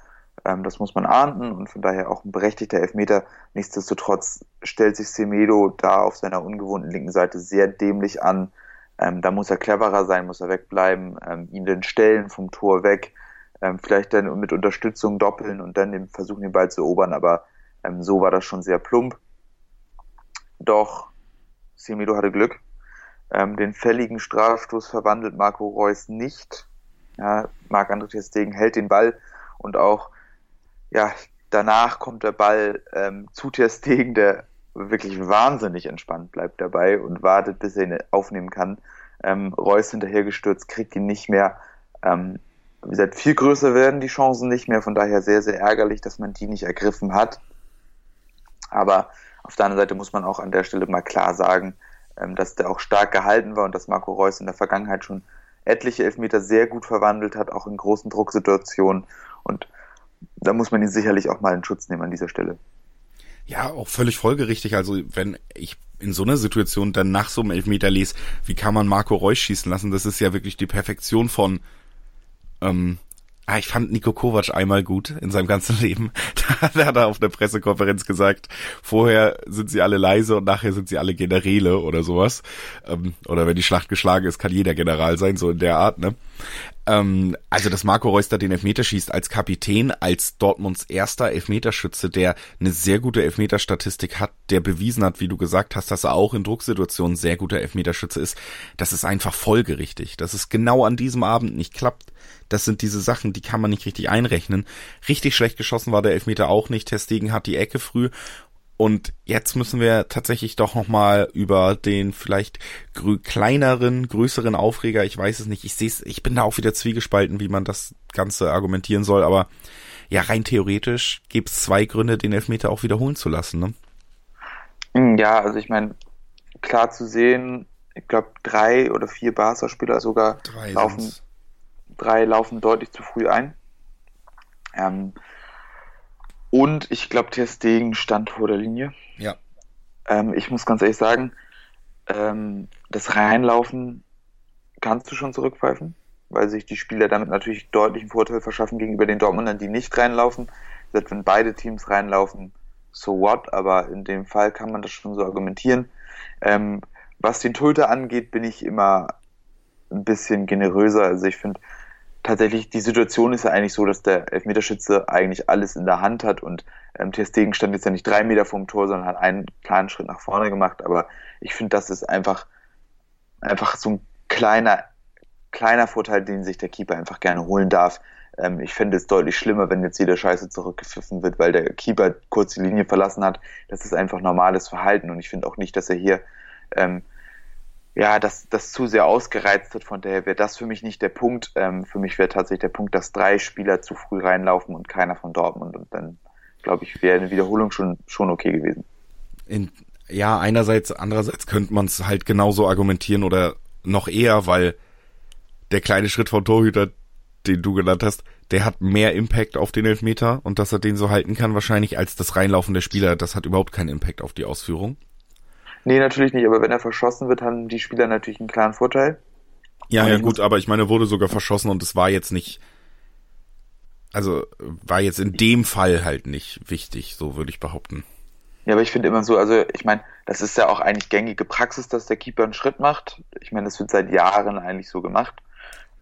Ähm, das muss man ahnden und von daher auch ein berechtigter Elfmeter. Nichtsdestotrotz stellt sich Semedo da auf seiner ungewohnten linken Seite sehr dämlich an. Ähm, da muss er cleverer sein, muss er wegbleiben, ähm, ihn den stellen vom Tor weg, ähm, vielleicht dann mit Unterstützung doppeln und dann versuchen, den Ball zu erobern, aber ähm, so war das schon sehr plump. Doch Semedo hatte Glück, ähm, den fälligen Strafstoß verwandelt Marco Reus nicht. Ja, Marc-André Ter hält den Ball und auch ja, danach kommt der Ball ähm, zu Ter Stegen, der wirklich wahnsinnig entspannt bleibt dabei und wartet, bis er ihn aufnehmen kann. Ähm, Reus hinterhergestürzt, kriegt ihn nicht mehr. Ähm, wie gesagt, viel größer werden die Chancen nicht mehr, von daher sehr, sehr ärgerlich, dass man die nicht ergriffen hat. Aber auf der anderen Seite muss man auch an der Stelle mal klar sagen, ähm, dass der auch stark gehalten war und dass Marco Reus in der Vergangenheit schon etliche Elfmeter sehr gut verwandelt hat, auch in großen Drucksituationen. Und da muss man ihn sicherlich auch mal in Schutz nehmen an dieser Stelle. Ja, auch völlig folgerichtig. Also wenn ich in so einer Situation dann nach so einem Elfmeter lese, wie kann man Marco Reus schießen lassen? Das ist ja wirklich die Perfektion von ähm, Ah, ich fand Nico Kovac einmal gut in seinem ganzen Leben. Da hat er auf der Pressekonferenz gesagt, vorher sind sie alle leise und nachher sind sie alle Generäle oder sowas. Ähm, oder wenn die Schlacht geschlagen ist, kann jeder General sein, so in der Art, ne? Ähm, also, dass Marco Reus da den Elfmeter schießt als Kapitän, als Dortmunds erster Elfmeterschütze, der eine sehr gute Elfmeterstatistik hat, der bewiesen hat, wie du gesagt hast, dass er auch in Drucksituationen sehr guter Elfmeterschütze ist, das ist einfach folgerichtig. Dass es genau an diesem Abend nicht klappt, das sind diese Sachen, die kann man nicht richtig einrechnen. Richtig schlecht geschossen war der Elfmeter auch nicht. Testegen hat die Ecke früh und jetzt müssen wir tatsächlich doch nochmal über den vielleicht grö kleineren, größeren Aufreger, ich weiß es nicht, ich sehe es, ich bin da auch wieder zwiegespalten, wie man das Ganze argumentieren soll, aber ja, rein theoretisch gibt es zwei Gründe, den Elfmeter auch wiederholen zu lassen, ne? Hm, ja, also ich meine, klar zu sehen, ich glaube drei oder vier Barca-Spieler sogar drei laufen, sind's. drei laufen deutlich zu früh ein. Ähm, und ich glaube, Ter Stegen stand vor der Linie. Ja. Ähm, ich muss ganz ehrlich sagen, ähm, das Reinlaufen kannst du schon zurückpfeifen, weil sich die Spieler damit natürlich deutlichen Vorteil verschaffen gegenüber den Dortmundern, die nicht reinlaufen. Selbst wenn beide Teams reinlaufen, so what, aber in dem Fall kann man das schon so argumentieren. Ähm, was den Torhüter angeht, bin ich immer ein bisschen generöser. Also ich finde tatsächlich, die Situation ist ja eigentlich so, dass der Elfmeterschütze eigentlich alles in der Hand hat und ähm, Ter Stegen stand jetzt ja nicht drei Meter vom Tor, sondern hat einen kleinen Schritt nach vorne gemacht. Aber ich finde, das ist einfach, einfach so ein kleiner, kleiner Vorteil, den sich der Keeper einfach gerne holen darf. Ähm, ich fände es deutlich schlimmer, wenn jetzt jeder Scheiße zurückgepfiffen wird, weil der Keeper kurz die Linie verlassen hat. Das ist einfach normales Verhalten und ich finde auch nicht, dass er hier ähm, ja, das, das zu sehr ausgereizt hat. Von daher wäre das für mich nicht der Punkt. Ähm, für mich wäre tatsächlich der Punkt, dass drei Spieler zu früh reinlaufen und keiner von Dortmund. Und dann, glaube ich, wäre eine Wiederholung schon, schon okay gewesen. In, ja, einerseits, andererseits könnte man es halt genauso argumentieren oder noch eher, weil der kleine Schritt vom Torhüter, den du genannt hast, der hat mehr Impact auf den Elfmeter und dass er den so halten kann wahrscheinlich als das Reinlaufen der Spieler. Das hat überhaupt keinen Impact auf die Ausführung. Nee, natürlich nicht, aber wenn er verschossen wird, haben die Spieler natürlich einen klaren Vorteil. Ja, ja, gut, aber ich meine, er wurde sogar verschossen und es war jetzt nicht, also war jetzt in dem Fall halt nicht wichtig, so würde ich behaupten. Ja, aber ich finde immer so, also ich meine, das ist ja auch eigentlich gängige Praxis, dass der Keeper einen Schritt macht. Ich meine, das wird seit Jahren eigentlich so gemacht.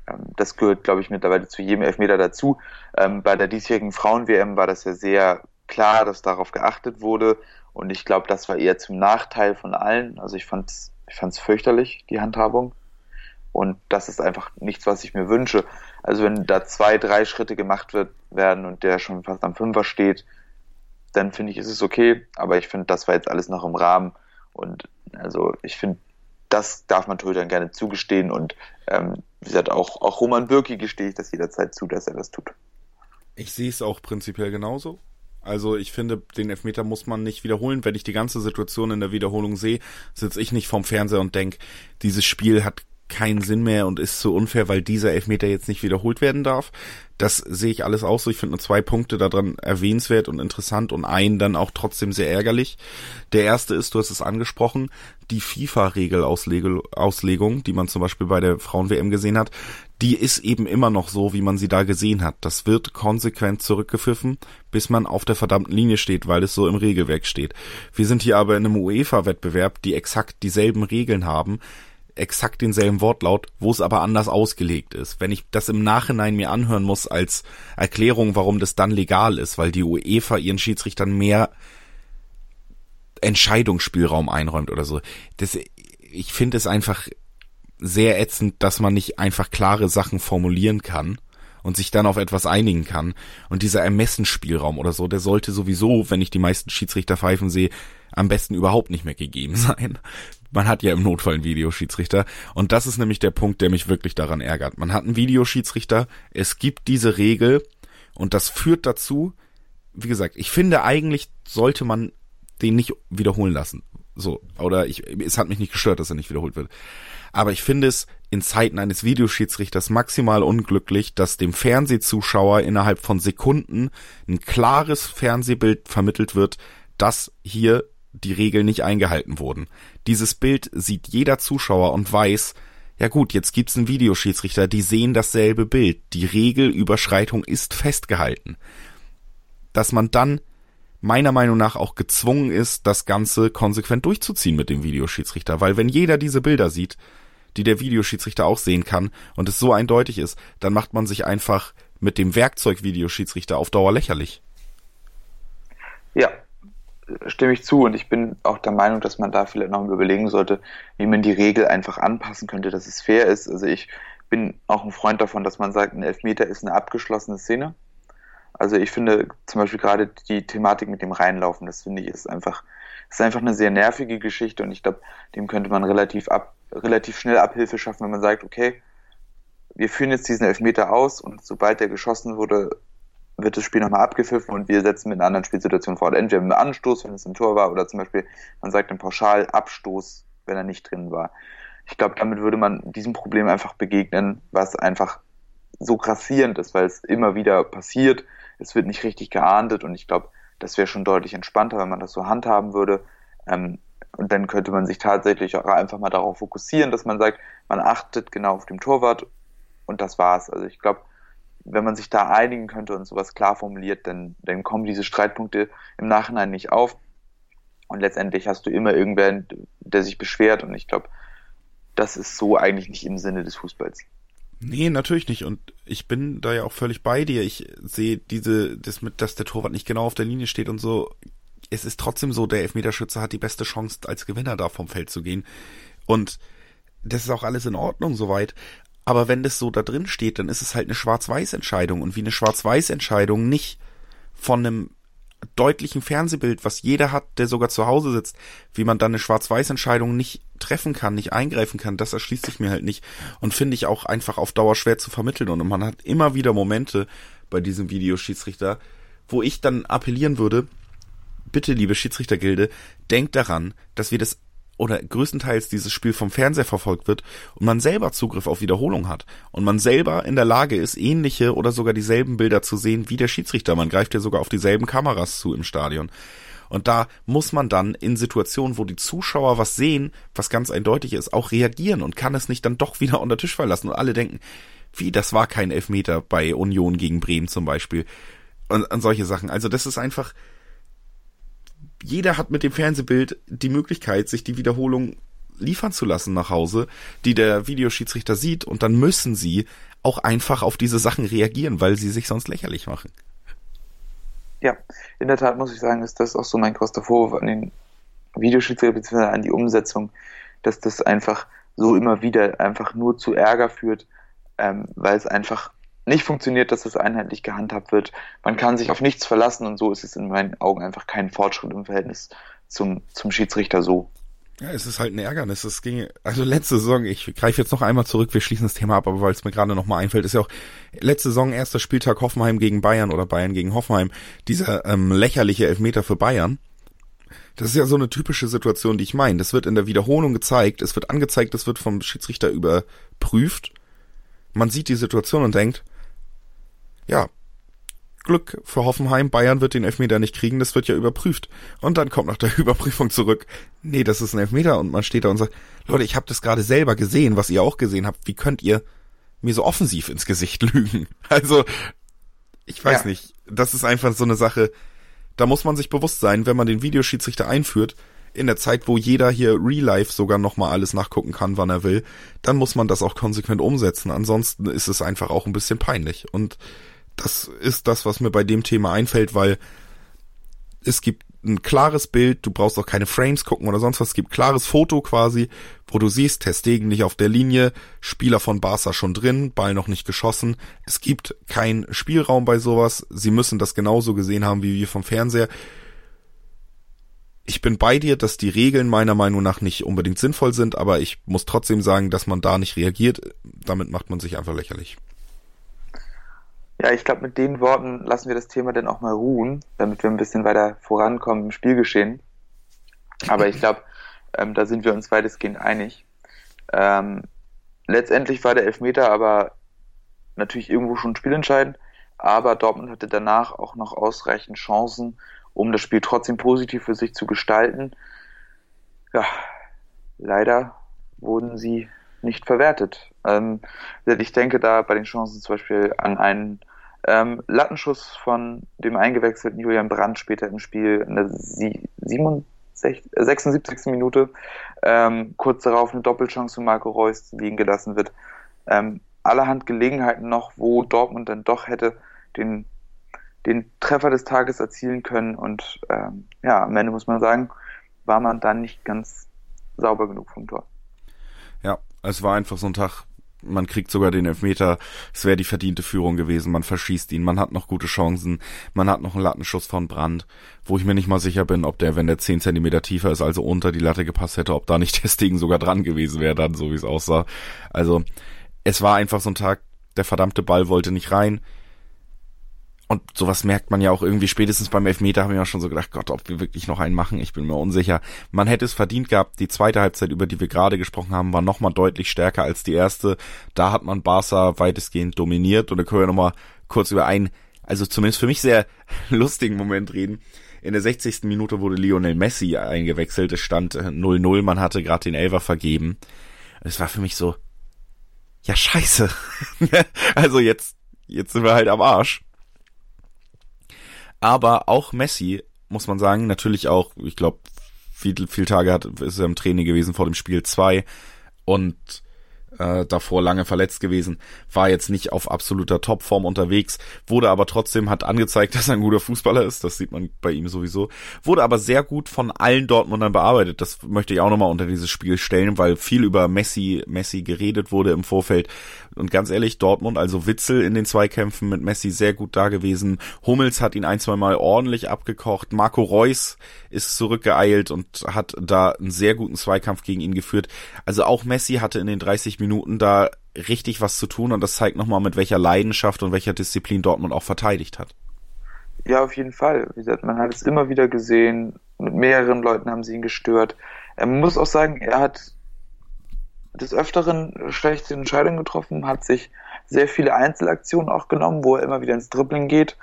Ähm, das gehört, glaube ich, mittlerweile zu jedem Elfmeter dazu. Ähm, bei der diesjährigen Frauen-WM war das ja sehr klar, dass darauf geachtet wurde. Und ich glaube, das war eher zum Nachteil von allen. Also ich fand es ich fand's fürchterlich, die Handhabung. Und das ist einfach nichts, was ich mir wünsche. Also wenn da zwei, drei Schritte gemacht wird, werden und der schon fast am Fünfer steht, dann finde ich, ist es okay. Aber ich finde, das war jetzt alles noch im Rahmen. Und also ich finde, das darf man Torhütern gerne zugestehen. Und ähm, wie gesagt, auch, auch Roman Bürki gestehe ich das jederzeit zu, dass er das tut. Ich sehe es auch prinzipiell genauso. Also ich finde, den Elfmeter muss man nicht wiederholen. Wenn ich die ganze Situation in der Wiederholung sehe, sitze ich nicht vorm Fernseher und denke, dieses Spiel hat keinen Sinn mehr und ist zu unfair, weil dieser Elfmeter jetzt nicht wiederholt werden darf. Das sehe ich alles auch so. Ich finde nur zwei Punkte daran erwähnenswert und interessant und einen dann auch trotzdem sehr ärgerlich. Der erste ist, du hast es angesprochen, die FIFA-Regelauslegung, die man zum Beispiel bei der Frauen-WM gesehen hat, die ist eben immer noch so, wie man sie da gesehen hat. Das wird konsequent zurückgepfiffen, bis man auf der verdammten Linie steht, weil es so im Regelwerk steht. Wir sind hier aber in einem UEFA-Wettbewerb, die exakt dieselben Regeln haben exakt denselben Wortlaut, wo es aber anders ausgelegt ist. Wenn ich das im Nachhinein mir anhören muss als Erklärung, warum das dann legal ist, weil die UEFA ihren Schiedsrichtern mehr Entscheidungsspielraum einräumt oder so. Das, ich finde es einfach sehr ätzend, dass man nicht einfach klare Sachen formulieren kann und sich dann auf etwas einigen kann. Und dieser Ermessensspielraum oder so, der sollte sowieso, wenn ich die meisten Schiedsrichter pfeifen sehe, am besten überhaupt nicht mehr gegeben sein. Man hat ja im Notfall einen Videoschiedsrichter. Und das ist nämlich der Punkt, der mich wirklich daran ärgert. Man hat einen Videoschiedsrichter, es gibt diese Regel und das führt dazu, wie gesagt, ich finde eigentlich sollte man den nicht wiederholen lassen. So, oder ich, es hat mich nicht gestört, dass er nicht wiederholt wird. Aber ich finde es in Zeiten eines Videoschiedsrichters maximal unglücklich, dass dem Fernsehzuschauer innerhalb von Sekunden ein klares Fernsehbild vermittelt wird, dass hier die Regeln nicht eingehalten wurden. Dieses Bild sieht jeder Zuschauer und weiß, ja gut, jetzt gibt's einen Videoschiedsrichter, die sehen dasselbe Bild. Die Regelüberschreitung ist festgehalten. Dass man dann meiner Meinung nach auch gezwungen ist, das Ganze konsequent durchzuziehen mit dem Videoschiedsrichter, weil wenn jeder diese Bilder sieht, die der Videoschiedsrichter auch sehen kann und es so eindeutig ist, dann macht man sich einfach mit dem Werkzeug Videoschiedsrichter auf Dauer lächerlich. Ja, stimme ich zu und ich bin auch der Meinung, dass man da vielleicht noch überlegen sollte, wie man die Regel einfach anpassen könnte, dass es fair ist. Also ich bin auch ein Freund davon, dass man sagt, ein Elfmeter ist eine abgeschlossene Szene. Also ich finde zum Beispiel gerade die Thematik mit dem Reinlaufen, das finde ich ist einfach, ist einfach eine sehr nervige Geschichte und ich glaube, dem könnte man relativ ab, relativ schnell Abhilfe schaffen, wenn man sagt, okay, wir führen jetzt diesen Elfmeter aus und sobald der geschossen wurde, wird das Spiel nochmal abgepfiffen und wir setzen mit einer anderen Spielsituation fort. Entweder mit Anstoß, wenn es im Tor war, oder zum Beispiel, man sagt im Pauschal Abstoß, wenn er nicht drin war. Ich glaube, damit würde man diesem Problem einfach begegnen, was einfach so grassierend ist, weil es immer wieder passiert. Es wird nicht richtig geahndet und ich glaube, das wäre schon deutlich entspannter, wenn man das so handhaben würde. Ähm, und dann könnte man sich tatsächlich auch einfach mal darauf fokussieren, dass man sagt, man achtet genau auf dem Torwart und das war's. Also ich glaube, wenn man sich da einigen könnte und sowas klar formuliert, dann, dann kommen diese Streitpunkte im Nachhinein nicht auf. Und letztendlich hast du immer irgendwer, der sich beschwert. Und ich glaube, das ist so eigentlich nicht im Sinne des Fußballs. Nee, natürlich nicht. Und ich bin da ja auch völlig bei dir. Ich sehe diese, das mit, dass der Torwart nicht genau auf der Linie steht und so. Es ist trotzdem so, der Elfmeterschütze hat die beste Chance, als Gewinner da vom Feld zu gehen. Und das ist auch alles in Ordnung soweit. Aber wenn das so da drin steht, dann ist es halt eine Schwarz-Weiß-Entscheidung. Und wie eine Schwarz-Weiß-Entscheidung nicht von einem deutlichen Fernsehbild, was jeder hat, der sogar zu Hause sitzt, wie man dann eine Schwarz-Weiß-Entscheidung nicht treffen kann, nicht eingreifen kann, das erschließt sich mir halt nicht und finde ich auch einfach auf Dauer schwer zu vermitteln und man hat immer wieder Momente bei diesem Videoschiedsrichter, wo ich dann appellieren würde, bitte liebe Schiedsrichtergilde, denkt daran, dass wir das oder größtenteils dieses Spiel vom Fernseher verfolgt wird und man selber Zugriff auf Wiederholung hat und man selber in der Lage ist, ähnliche oder sogar dieselben Bilder zu sehen wie der Schiedsrichter. Man greift ja sogar auf dieselben Kameras zu im Stadion. Und da muss man dann in Situationen, wo die Zuschauer was sehen, was ganz eindeutig ist, auch reagieren und kann es nicht dann doch wieder unter Tisch verlassen. Und alle denken, wie, das war kein Elfmeter bei Union gegen Bremen zum Beispiel. Und, und solche Sachen. Also das ist einfach, jeder hat mit dem Fernsehbild die Möglichkeit, sich die Wiederholung liefern zu lassen nach Hause, die der Videoschiedsrichter sieht und dann müssen sie auch einfach auf diese Sachen reagieren, weil sie sich sonst lächerlich machen. Ja, in der Tat muss ich sagen, ist das auch so mein größter Vorwurf an den Videoschiedsrichter bzw. an die Umsetzung, dass das einfach so immer wieder einfach nur zu Ärger führt, ähm, weil es einfach nicht funktioniert, dass es einheitlich gehandhabt wird. Man kann sich auf nichts verlassen und so ist es in meinen Augen einfach kein Fortschritt im Verhältnis zum, zum Schiedsrichter so. Ja, es ist halt ein Ärgernis. Es ging, also letzte Saison, ich greife jetzt noch einmal zurück, wir schließen das Thema ab, aber weil es mir gerade noch mal einfällt, ist ja auch letzte Saison, erster Spieltag Hoffenheim gegen Bayern oder Bayern gegen Hoffenheim, dieser ähm, lächerliche Elfmeter für Bayern. Das ist ja so eine typische Situation, die ich meine. Das wird in der Wiederholung gezeigt, es wird angezeigt, es wird vom Schiedsrichter überprüft. Man sieht die Situation und denkt, ja, Glück für Hoffenheim, Bayern wird den Elfmeter nicht kriegen, das wird ja überprüft. Und dann kommt nach der Überprüfung zurück, nee, das ist ein Elfmeter und man steht da und sagt, Leute, ich habe das gerade selber gesehen, was ihr auch gesehen habt, wie könnt ihr mir so offensiv ins Gesicht lügen? Also, ich weiß ja. nicht, das ist einfach so eine Sache, da muss man sich bewusst sein, wenn man den Videoschiedsrichter einführt, in der Zeit, wo jeder hier Real Life sogar nochmal alles nachgucken kann, wann er will, dann muss man das auch konsequent umsetzen. Ansonsten ist es einfach auch ein bisschen peinlich. Und das ist das, was mir bei dem Thema einfällt, weil es gibt ein klares Bild, du brauchst auch keine Frames gucken oder sonst was, es gibt klares Foto quasi, wo du siehst, Testegen nicht auf der Linie, Spieler von Barca schon drin, Ball noch nicht geschossen. Es gibt keinen Spielraum bei sowas, sie müssen das genauso gesehen haben wie wir vom Fernseher. Ich bin bei dir, dass die Regeln meiner Meinung nach nicht unbedingt sinnvoll sind, aber ich muss trotzdem sagen, dass man da nicht reagiert, damit macht man sich einfach lächerlich. Ja, ich glaube, mit den Worten lassen wir das Thema dann auch mal ruhen, damit wir ein bisschen weiter vorankommen im Spielgeschehen. Aber ich glaube, ähm, da sind wir uns weitestgehend einig. Ähm, letztendlich war der Elfmeter aber natürlich irgendwo schon spielentscheidend, aber Dortmund hatte danach auch noch ausreichend Chancen, um das Spiel trotzdem positiv für sich zu gestalten. Ja, leider wurden sie nicht verwertet. Ähm, ich denke da bei den Chancen zum Beispiel an einen ähm, Lattenschuss von dem eingewechselten Julian Brandt später im Spiel in der 67, 76. Äh, Minute. Ähm, kurz darauf eine Doppelchance von Marco Reus liegen gelassen wird. Ähm, allerhand Gelegenheiten noch, wo Dortmund dann doch hätte den, den Treffer des Tages erzielen können. Und ähm, ja, am Ende muss man sagen, war man dann nicht ganz sauber genug vom Tor. Ja, es war einfach so ein Tag, man kriegt sogar den Elfmeter, es wäre die verdiente Führung gewesen, man verschießt ihn, man hat noch gute Chancen, man hat noch einen Lattenschuss von Brand, wo ich mir nicht mal sicher bin, ob der, wenn der zehn Zentimeter tiefer ist, also unter die Latte gepasst hätte, ob da nicht das Ding sogar dran gewesen wäre, dann so wie es aussah. Also es war einfach so ein Tag, der verdammte Ball wollte nicht rein, und sowas merkt man ja auch irgendwie spätestens beim Elfmeter haben wir ja schon so gedacht, Gott, ob wir wirklich noch einen machen, ich bin mir unsicher. Man hätte es verdient gehabt, die zweite Halbzeit, über die wir gerade gesprochen haben, war nochmal deutlich stärker als die erste. Da hat man Barca weitestgehend dominiert und da können wir nochmal kurz über einen, also zumindest für mich sehr lustigen Moment reden. In der 60. Minute wurde Lionel Messi eingewechselt, es stand 0-0, man hatte gerade den Elfer vergeben. Es war für mich so, ja scheiße. also jetzt, jetzt sind wir halt am Arsch. Aber auch Messi, muss man sagen, natürlich auch, ich glaube, wie viele Tage hat, ist er im Training gewesen vor dem Spiel? Zwei. Und äh, davor lange verletzt gewesen, war jetzt nicht auf absoluter Topform unterwegs, wurde aber trotzdem, hat angezeigt, dass er ein guter Fußballer ist, das sieht man bei ihm sowieso, wurde aber sehr gut von allen Dortmundern bearbeitet, das möchte ich auch nochmal unter dieses Spiel stellen, weil viel über Messi, Messi geredet wurde im Vorfeld und ganz ehrlich, Dortmund, also Witzel in den Zweikämpfen mit Messi sehr gut da gewesen, Hummels hat ihn ein, zwei Mal ordentlich abgekocht, Marco Reus ist zurückgeeilt und hat da einen sehr guten Zweikampf gegen ihn geführt, also auch Messi hatte in den 30 Minuten da richtig was zu tun und das zeigt nochmal, mit welcher Leidenschaft und welcher Disziplin Dortmund auch verteidigt hat. Ja, auf jeden Fall. Wie gesagt, man hat es immer wieder gesehen. Mit mehreren Leuten haben sie ihn gestört. Er muss auch sagen, er hat des Öfteren schlechte Entscheidungen getroffen, hat sich sehr viele Einzelaktionen auch genommen, wo er immer wieder ins Dribbling geht.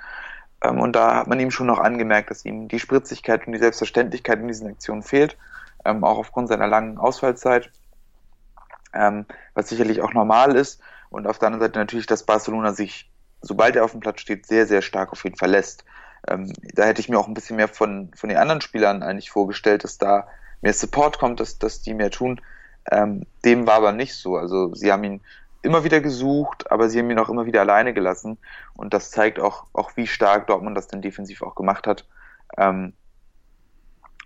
Ähm, und da hat man ihm schon noch angemerkt, dass ihm die Spritzigkeit und die Selbstverständlichkeit in diesen Aktionen fehlt, ähm, auch aufgrund seiner langen Ausfallzeit ähm, was sicherlich auch normal ist. Und auf der anderen Seite natürlich, dass Barcelona sich, sobald er auf dem Platz steht, sehr, sehr stark auf ihn verlässt. Da hätte ich mir auch ein bisschen mehr von, von den anderen Spielern eigentlich vorgestellt, dass da mehr Support kommt, dass, dass die mehr tun. Ähm, dem war aber nicht so. Also sie haben ihn immer wieder gesucht, aber sie haben ihn auch immer wieder alleine gelassen. Und das zeigt auch, auch wie stark Dortmund das dann defensiv auch gemacht hat. Ähm,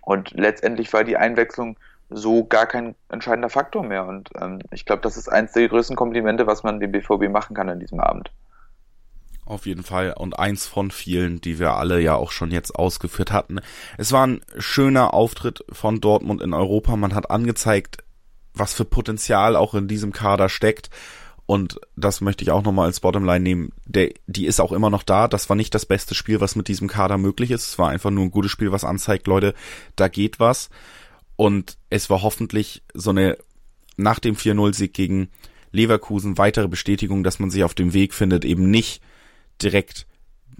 und letztendlich war die Einwechslung so gar kein entscheidender Faktor mehr. Und ähm, ich glaube, das ist eins der größten Komplimente, was man dem BVB machen kann an diesem Abend. Auf jeden Fall. Und eins von vielen, die wir alle ja auch schon jetzt ausgeführt hatten. Es war ein schöner Auftritt von Dortmund in Europa. Man hat angezeigt, was für Potenzial auch in diesem Kader steckt. Und das möchte ich auch nochmal als Bottomline nehmen. Der, die ist auch immer noch da. Das war nicht das beste Spiel, was mit diesem Kader möglich ist. Es war einfach nur ein gutes Spiel, was anzeigt, Leute, da geht was. Und es war hoffentlich so eine nach dem 4-0-Sieg gegen Leverkusen weitere Bestätigung, dass man sich auf dem Weg findet, eben nicht direkt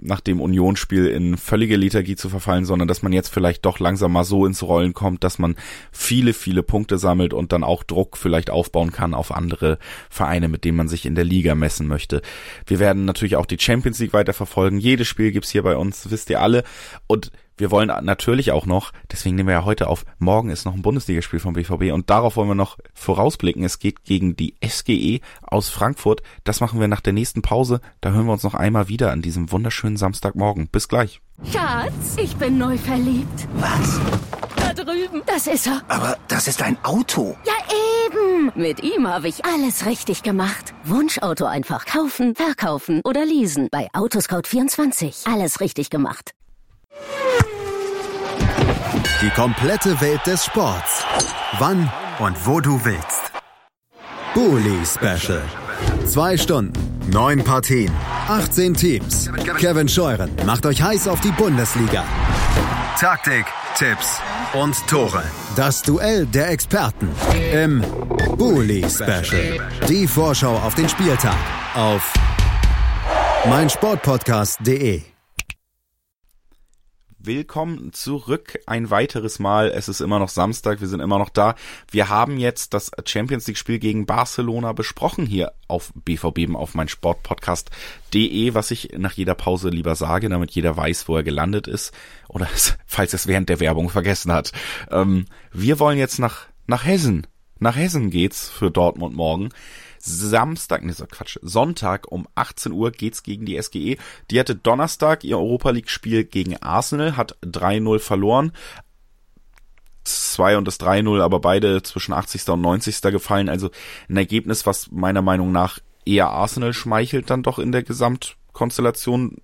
nach dem Unionsspiel in völlige Lethargie zu verfallen, sondern dass man jetzt vielleicht doch langsam mal so ins Rollen kommt, dass man viele, viele Punkte sammelt und dann auch Druck vielleicht aufbauen kann auf andere Vereine, mit denen man sich in der Liga messen möchte. Wir werden natürlich auch die Champions League weiter verfolgen. Jedes Spiel gibt's hier bei uns, wisst ihr alle. Und wir wollen natürlich auch noch, deswegen nehmen wir ja heute auf, morgen ist noch ein Bundesligaspiel vom BVB und darauf wollen wir noch vorausblicken. Es geht gegen die SGE aus Frankfurt. Das machen wir nach der nächsten Pause. Da hören wir uns noch einmal wieder an diesem wunderschönen Samstagmorgen. Bis gleich. Schatz, ich bin neu verliebt. Was? Da drüben. Das ist er. Aber das ist ein Auto. Ja, eben. Mit ihm habe ich alles richtig gemacht. Wunschauto einfach kaufen, verkaufen oder leasen. Bei Autoscout24. Alles richtig gemacht. Die komplette Welt des Sports. Wann und wo du willst. Bully Special. Zwei Stunden, neun Partien, 18 Teams. Kevin Scheuren macht euch heiß auf die Bundesliga. Taktik, Tipps und Tore. Das Duell der Experten im Bully Special. Die Vorschau auf den Spieltag auf meinsportpodcast.de. Willkommen zurück ein weiteres Mal. Es ist immer noch Samstag, wir sind immer noch da. Wir haben jetzt das Champions League Spiel gegen Barcelona besprochen hier auf BVB auf mein Sportpodcast.de, was ich nach jeder Pause lieber sage, damit jeder weiß, wo er gelandet ist oder falls es während der Werbung vergessen hat. Ähm, wir wollen jetzt nach nach Hessen. Nach Hessen geht's für Dortmund morgen. Samstag, nee, so Quatsch, Sonntag um 18 Uhr geht's gegen die SGE. Die hatte Donnerstag ihr Europa League Spiel gegen Arsenal, hat 3-0 verloren. 2 und das 3-0, aber beide zwischen 80. und 90. gefallen. Also ein Ergebnis, was meiner Meinung nach eher Arsenal schmeichelt dann doch in der Gesamtkonstellation.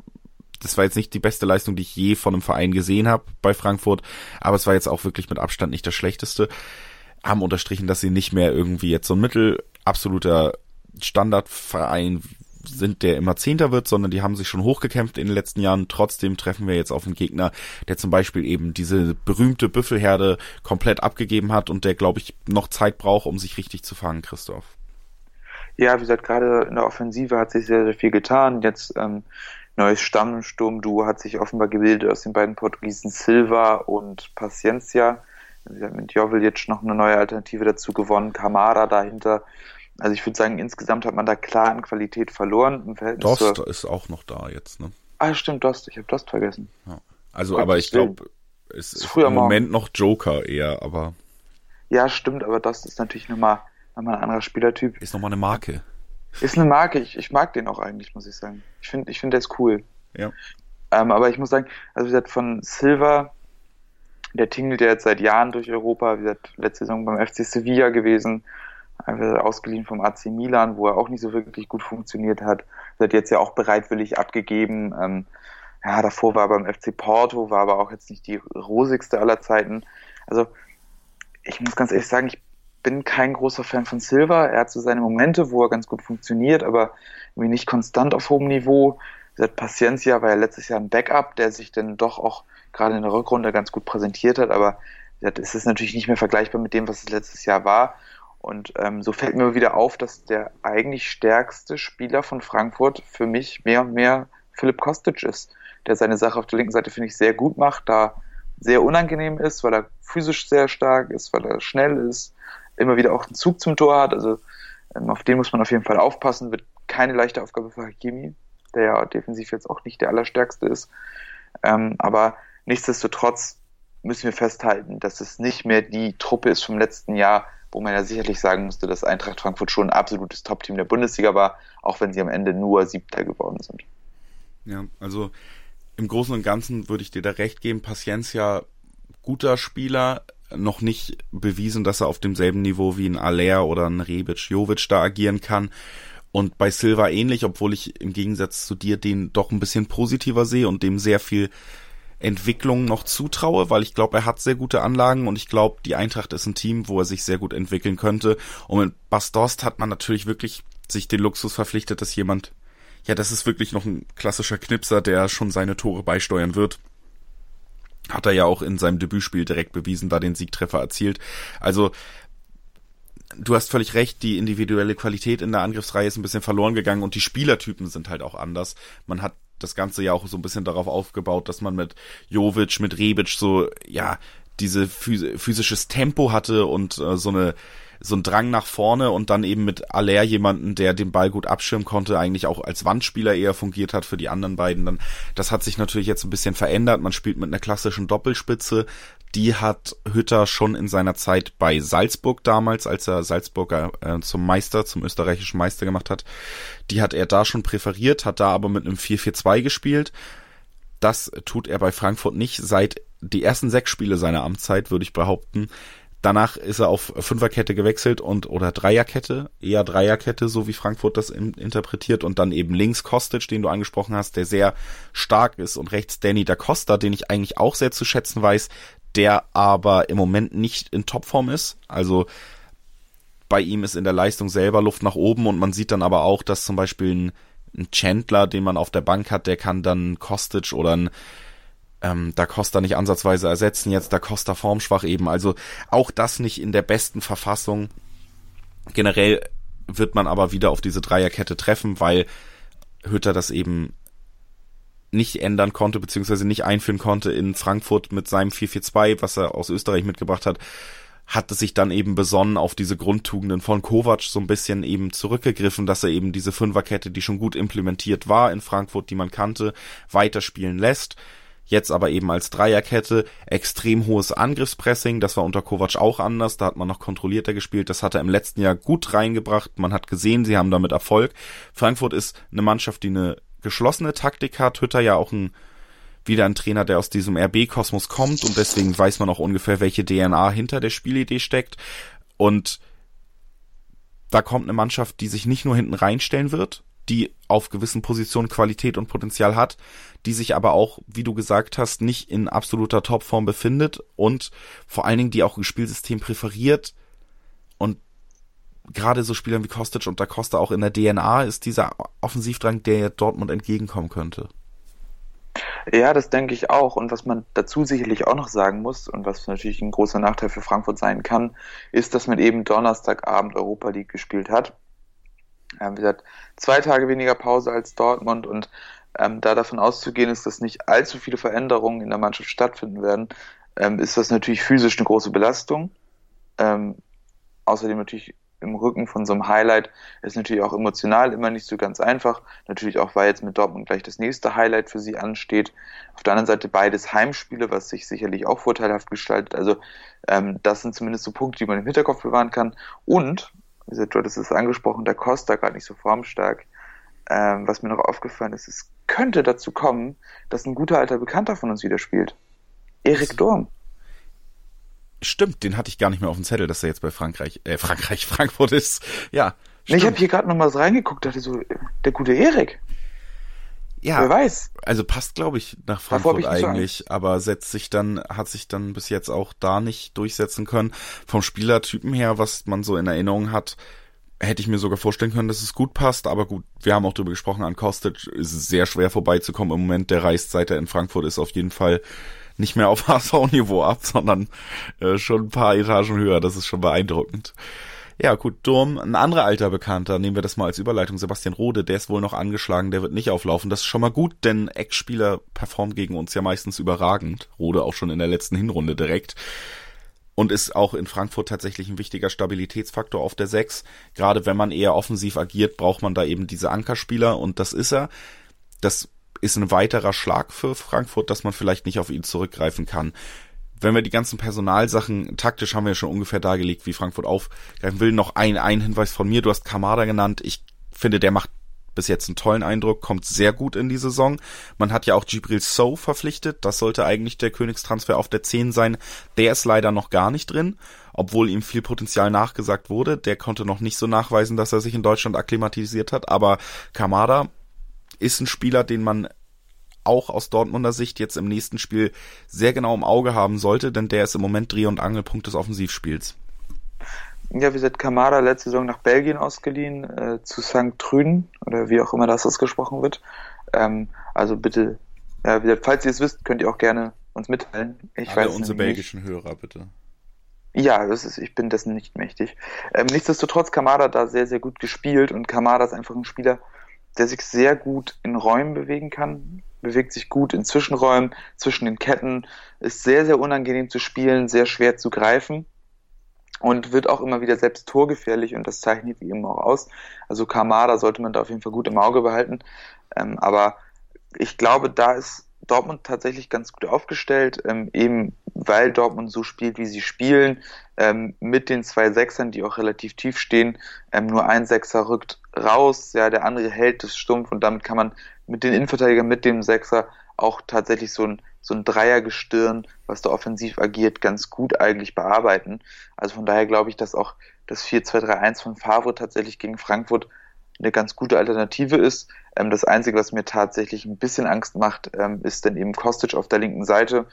Das war jetzt nicht die beste Leistung, die ich je von einem Verein gesehen habe bei Frankfurt, aber es war jetzt auch wirklich mit Abstand nicht das schlechteste. Haben unterstrichen, dass sie nicht mehr irgendwie jetzt so ein Mittel absoluter Standardverein sind, der immer Zehnter wird, sondern die haben sich schon hochgekämpft in den letzten Jahren. Trotzdem treffen wir jetzt auf einen Gegner, der zum Beispiel eben diese berühmte Büffelherde komplett abgegeben hat und der, glaube ich, noch Zeit braucht, um sich richtig zu fangen, Christoph. Ja, wie gesagt, gerade in der Offensive hat sich sehr, sehr viel getan. Jetzt ähm, neues Stammsturm-Duo hat sich offenbar gebildet aus den beiden Portugiesen Silva und Paciencia. Sie hat mit Jovel jetzt noch eine neue Alternative dazu gewonnen, Kamara dahinter. Also ich würde sagen, insgesamt hat man da klar an Qualität verloren. Im Verhältnis Dost ist auch noch da jetzt, ne? Ah, stimmt, Dost. Ich habe Dost vergessen. Ja. Also, Gott, aber ich glaube, ist, ist früher im Moment noch Joker eher, aber. Ja, stimmt, aber das ist natürlich nochmal noch mal ein anderer Spielertyp. Ist nochmal eine Marke. Ist eine Marke, ich, ich mag den auch eigentlich, muss ich sagen. Ich finde, ich finde, der ist cool. Ja. Ähm, aber ich muss sagen, also wie gesagt, von Silva, der tingelt ja jetzt seit Jahren durch Europa, wie gesagt, letzte Saison beim FC Sevilla gewesen, einfach ausgeliehen vom AC Milan, wo er auch nicht so wirklich gut funktioniert hat. Wird jetzt ja auch bereitwillig abgegeben. Ähm, ja, davor war er beim FC Porto, war aber auch jetzt nicht die rosigste aller Zeiten. Also, ich muss ganz ehrlich sagen, ich bin kein großer Fan von Silva. Er hat so seine Momente, wo er ganz gut funktioniert, aber irgendwie nicht konstant auf hohem Niveau. Seit Paciencia war ja letztes Jahr ein Backup, der sich dann doch auch gerade in der Rückrunde ganz gut präsentiert hat, aber es ist natürlich nicht mehr vergleichbar mit dem, was es letztes Jahr war. Und ähm, so fällt mir wieder auf, dass der eigentlich stärkste Spieler von Frankfurt für mich mehr und mehr Philipp Kostic ist, der seine Sache auf der linken Seite, finde ich, sehr gut macht, da sehr unangenehm ist, weil er physisch sehr stark ist, weil er schnell ist, immer wieder auch einen Zug zum Tor hat. Also ähm, auf den muss man auf jeden Fall aufpassen. Wird keine leichte Aufgabe für Hakimi, der ja defensiv jetzt auch nicht der allerstärkste ist. Ähm, aber nichtsdestotrotz müssen wir festhalten, dass es nicht mehr die Truppe ist vom letzten Jahr, wo man ja sicherlich sagen musste, dass Eintracht Frankfurt schon ein absolutes Top-Team der Bundesliga war, auch wenn sie am Ende nur Siebter geworden sind. Ja, also im Großen und Ganzen würde ich dir da recht geben. Paciencia, guter Spieler, noch nicht bewiesen, dass er auf demselben Niveau wie ein Aller oder ein Rebic, Jovic da agieren kann. Und bei Silva ähnlich, obwohl ich im Gegensatz zu dir den doch ein bisschen positiver sehe und dem sehr viel Entwicklung noch zutraue, weil ich glaube, er hat sehr gute Anlagen und ich glaube, die Eintracht ist ein Team, wo er sich sehr gut entwickeln könnte. Und mit Bastost hat man natürlich wirklich sich den Luxus verpflichtet, dass jemand, ja, das ist wirklich noch ein klassischer Knipser, der schon seine Tore beisteuern wird. Hat er ja auch in seinem Debütspiel direkt bewiesen, da den Siegtreffer erzielt. Also, du hast völlig recht, die individuelle Qualität in der Angriffsreihe ist ein bisschen verloren gegangen und die Spielertypen sind halt auch anders. Man hat das Ganze ja auch so ein bisschen darauf aufgebaut, dass man mit Jovic, mit Rebic so, ja, diese physisches Tempo hatte und äh, so eine so ein Drang nach vorne und dann eben mit Aller jemanden, der den Ball gut abschirmen konnte, eigentlich auch als Wandspieler eher fungiert hat für die anderen beiden. Dann, das hat sich natürlich jetzt ein bisschen verändert. Man spielt mit einer klassischen Doppelspitze. Die hat Hütter schon in seiner Zeit bei Salzburg damals, als er Salzburger äh, zum Meister, zum österreichischen Meister gemacht hat. Die hat er da schon präferiert, hat da aber mit einem 4-4-2 gespielt. Das tut er bei Frankfurt nicht. Seit die ersten sechs Spiele seiner Amtszeit, würde ich behaupten, Danach ist er auf Fünferkette gewechselt und oder Dreierkette, eher Dreierkette, so wie Frankfurt das in, interpretiert und dann eben links Kostic, den du angesprochen hast, der sehr stark ist und rechts Danny da Costa, den ich eigentlich auch sehr zu schätzen weiß, der aber im Moment nicht in Topform ist. Also bei ihm ist in der Leistung selber Luft nach oben und man sieht dann aber auch, dass zum Beispiel ein, ein Chandler, den man auf der Bank hat, der kann dann Kostic oder ein ähm, Da Costa nicht ansatzweise ersetzen, jetzt Da Costa formschwach eben. Also auch das nicht in der besten Verfassung. Generell wird man aber wieder auf diese Dreierkette treffen, weil Hütter das eben nicht ändern konnte, beziehungsweise nicht einführen konnte in Frankfurt mit seinem 4-4-2, was er aus Österreich mitgebracht hat, hatte sich dann eben besonnen auf diese Grundtugenden von Kovac so ein bisschen eben zurückgegriffen, dass er eben diese Fünferkette, die schon gut implementiert war in Frankfurt, die man kannte, weiterspielen lässt. Jetzt aber eben als Dreierkette, extrem hohes Angriffspressing, das war unter Kovac auch anders, da hat man noch kontrollierter gespielt, das hat er im letzten Jahr gut reingebracht, man hat gesehen, sie haben damit Erfolg. Frankfurt ist eine Mannschaft, die eine geschlossene Taktik hat, Hütter ja auch ein wieder ein Trainer, der aus diesem RB-Kosmos kommt und deswegen weiß man auch ungefähr, welche DNA hinter der Spielidee steckt. Und da kommt eine Mannschaft, die sich nicht nur hinten reinstellen wird, die auf gewissen Positionen Qualität und Potenzial hat, die sich aber auch, wie du gesagt hast, nicht in absoluter Topform befindet und vor allen Dingen die auch ein Spielsystem präferiert und gerade so Spielern wie Kostic und Da Costa auch in der DNA ist dieser Offensivdrang, der Dortmund entgegenkommen könnte. Ja, das denke ich auch. Und was man dazu sicherlich auch noch sagen muss und was natürlich ein großer Nachteil für Frankfurt sein kann, ist, dass man eben Donnerstagabend Europa League gespielt hat. Ähm, wie gesagt, zwei Tage weniger Pause als Dortmund und ähm, da davon auszugehen ist, dass nicht allzu viele Veränderungen in der Mannschaft stattfinden werden, ähm, ist das natürlich physisch eine große Belastung. Ähm, außerdem natürlich im Rücken von so einem Highlight ist natürlich auch emotional immer nicht so ganz einfach. Natürlich auch, weil jetzt mit Dortmund gleich das nächste Highlight für sie ansteht. Auf der anderen Seite beides Heimspiele, was sich sicherlich auch vorteilhaft gestaltet. Also ähm, das sind zumindest so Punkte, die man im Hinterkopf bewahren kann. Und, wie gesagt, du hattest es angesprochen, der Costa gerade nicht so formstark. Ähm, was mir noch aufgefallen ist, es könnte dazu kommen, dass ein guter alter Bekannter von uns wieder spielt. Erik Dorm. Stimmt, den hatte ich gar nicht mehr auf dem Zettel, dass er jetzt bei Frankreich, äh, Frankreich, Frankfurt ist. Ja. Nee, ich habe hier gerade noch mal reingeguckt, dachte so, der gute Erik. Ja, wer weiß. Also passt, glaube ich, nach Frankfurt eigentlich, aber setzt sich dann, hat sich dann bis jetzt auch da nicht durchsetzen können. Vom Spielertypen her, was man so in Erinnerung hat, hätte ich mir sogar vorstellen können, dass es gut passt, aber gut, wir haben auch darüber gesprochen, an Kostic ist es sehr schwer vorbeizukommen im Moment. Der reist, seit er in Frankfurt ist, auf jeden Fall nicht mehr auf HSV-Niveau ab, sondern äh, schon ein paar Etagen höher. Das ist schon beeindruckend. Ja, gut, Durm, ein anderer alter Bekannter, nehmen wir das mal als Überleitung, Sebastian Rode, der ist wohl noch angeschlagen, der wird nicht auflaufen. Das ist schon mal gut, denn Ex-Spieler performen gegen uns ja meistens überragend. Rode auch schon in der letzten Hinrunde direkt. Und ist auch in Frankfurt tatsächlich ein wichtiger Stabilitätsfaktor auf der 6. Gerade wenn man eher offensiv agiert, braucht man da eben diese Ankerspieler und das ist er. Das ist ein weiterer Schlag für Frankfurt, dass man vielleicht nicht auf ihn zurückgreifen kann. Wenn wir die ganzen Personalsachen, taktisch haben wir ja schon ungefähr dargelegt, wie Frankfurt aufgreifen will. Noch ein, ein Hinweis von mir, du hast Kamada genannt. Ich finde, der macht bis jetzt einen tollen Eindruck, kommt sehr gut in die Saison. Man hat ja auch Gibril So verpflichtet, das sollte eigentlich der Königstransfer auf der 10 sein. Der ist leider noch gar nicht drin, obwohl ihm viel Potenzial nachgesagt wurde. Der konnte noch nicht so nachweisen, dass er sich in Deutschland akklimatisiert hat, aber Kamada ist ein Spieler, den man auch aus Dortmunder Sicht jetzt im nächsten Spiel sehr genau im Auge haben sollte, denn der ist im Moment Dreh- und Angelpunkt des Offensivspiels. Ja, wie gesagt, Kamada letzte Saison nach Belgien ausgeliehen, äh, zu St. Trüden, oder wie auch immer das ausgesprochen wird. Ähm, also bitte, ja, wie gesagt, falls ihr es wisst, könnt ihr auch gerne uns mitteilen. Ich Alle weiß unsere belgischen nicht. Hörer, bitte. Ja, das ist, ich bin dessen nicht mächtig. Ähm, nichtsdestotrotz, Kamada da sehr, sehr gut gespielt und Kamada ist einfach ein Spieler, der sich sehr gut in Räumen bewegen kann, bewegt sich gut in Zwischenräumen, zwischen den Ketten, ist sehr, sehr unangenehm zu spielen, sehr schwer zu greifen und wird auch immer wieder selbst torgefährlich und das zeichnet ihn auch aus. Also Kamada sollte man da auf jeden Fall gut im Auge behalten. Ähm, aber ich glaube, da ist Dortmund tatsächlich ganz gut aufgestellt, ähm, eben weil Dortmund so spielt, wie sie spielen, ähm, mit den zwei Sechsern, die auch relativ tief stehen. Ähm, nur ein Sechser rückt raus, ja, der andere hält es stumpf und damit kann man mit den Innenverteidigern, mit dem Sechser auch tatsächlich so ein, so ein Dreiergestirn, was da offensiv agiert, ganz gut eigentlich bearbeiten. Also von daher glaube ich, dass auch das 4-2-3-1 von Favre tatsächlich gegen Frankfurt eine ganz gute Alternative ist. Ähm, das Einzige, was mir tatsächlich ein bisschen Angst macht, ähm, ist dann eben Kostic auf der linken Seite.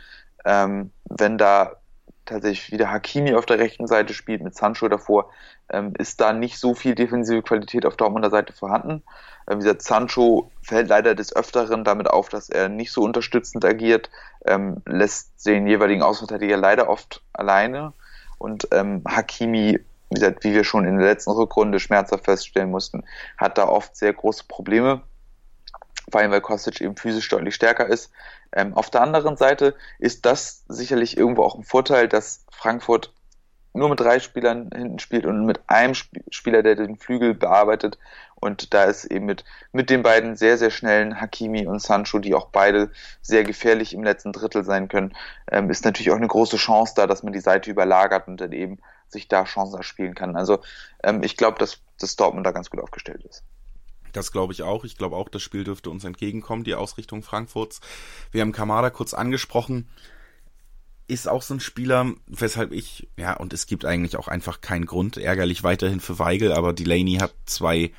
Ähm, wenn da tatsächlich wieder Hakimi auf der rechten Seite spielt mit Sancho davor, ähm, ist da nicht so viel defensive Qualität auf Dortmunder Seite vorhanden. Ähm, wie gesagt, Sancho fällt leider des Öfteren damit auf, dass er nicht so unterstützend agiert, ähm, lässt den jeweiligen Außenverteidiger leider oft alleine und Hakimi wie gesagt, wie wir schon in der letzten Rückrunde schmerzhaft feststellen mussten, hat da oft sehr große Probleme, vor allem weil Kostic eben physisch deutlich stärker ist. Ähm, auf der anderen Seite ist das sicherlich irgendwo auch ein Vorteil, dass Frankfurt nur mit drei Spielern hinten spielt und mit einem Sp Spieler, der den Flügel bearbeitet. Und da ist eben mit, mit den beiden sehr, sehr schnellen Hakimi und Sancho, die auch beide sehr gefährlich im letzten Drittel sein können, ähm, ist natürlich auch eine große Chance da, dass man die Seite überlagert und dann eben sich da Chancen erspielen kann. Also ähm, ich glaube, dass, dass Dortmund da ganz gut aufgestellt ist. Das glaube ich auch. Ich glaube auch, das Spiel dürfte uns entgegenkommen, die Ausrichtung Frankfurts. Wir haben Kamada kurz angesprochen. Ist auch so ein Spieler, weshalb ich, ja, und es gibt eigentlich auch einfach keinen Grund, ärgerlich weiterhin für Weigel, aber Delaney hat zwei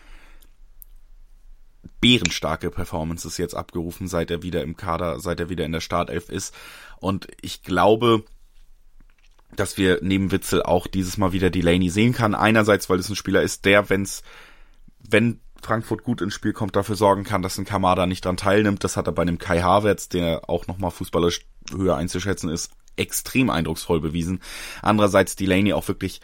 bärenstarke Performances jetzt abgerufen, seit er wieder im Kader, seit er wieder in der Startelf ist. Und ich glaube, dass wir neben Witzel auch dieses Mal wieder Delaney sehen kann. Einerseits, weil es ein Spieler ist, der, wenn's, wenn Frankfurt gut ins Spiel kommt, dafür sorgen kann, dass ein Kamada nicht dran teilnimmt. Das hat er bei einem Kai Havertz, der auch nochmal fußballerisch höher einzuschätzen ist, extrem eindrucksvoll bewiesen. Andererseits Delaney auch wirklich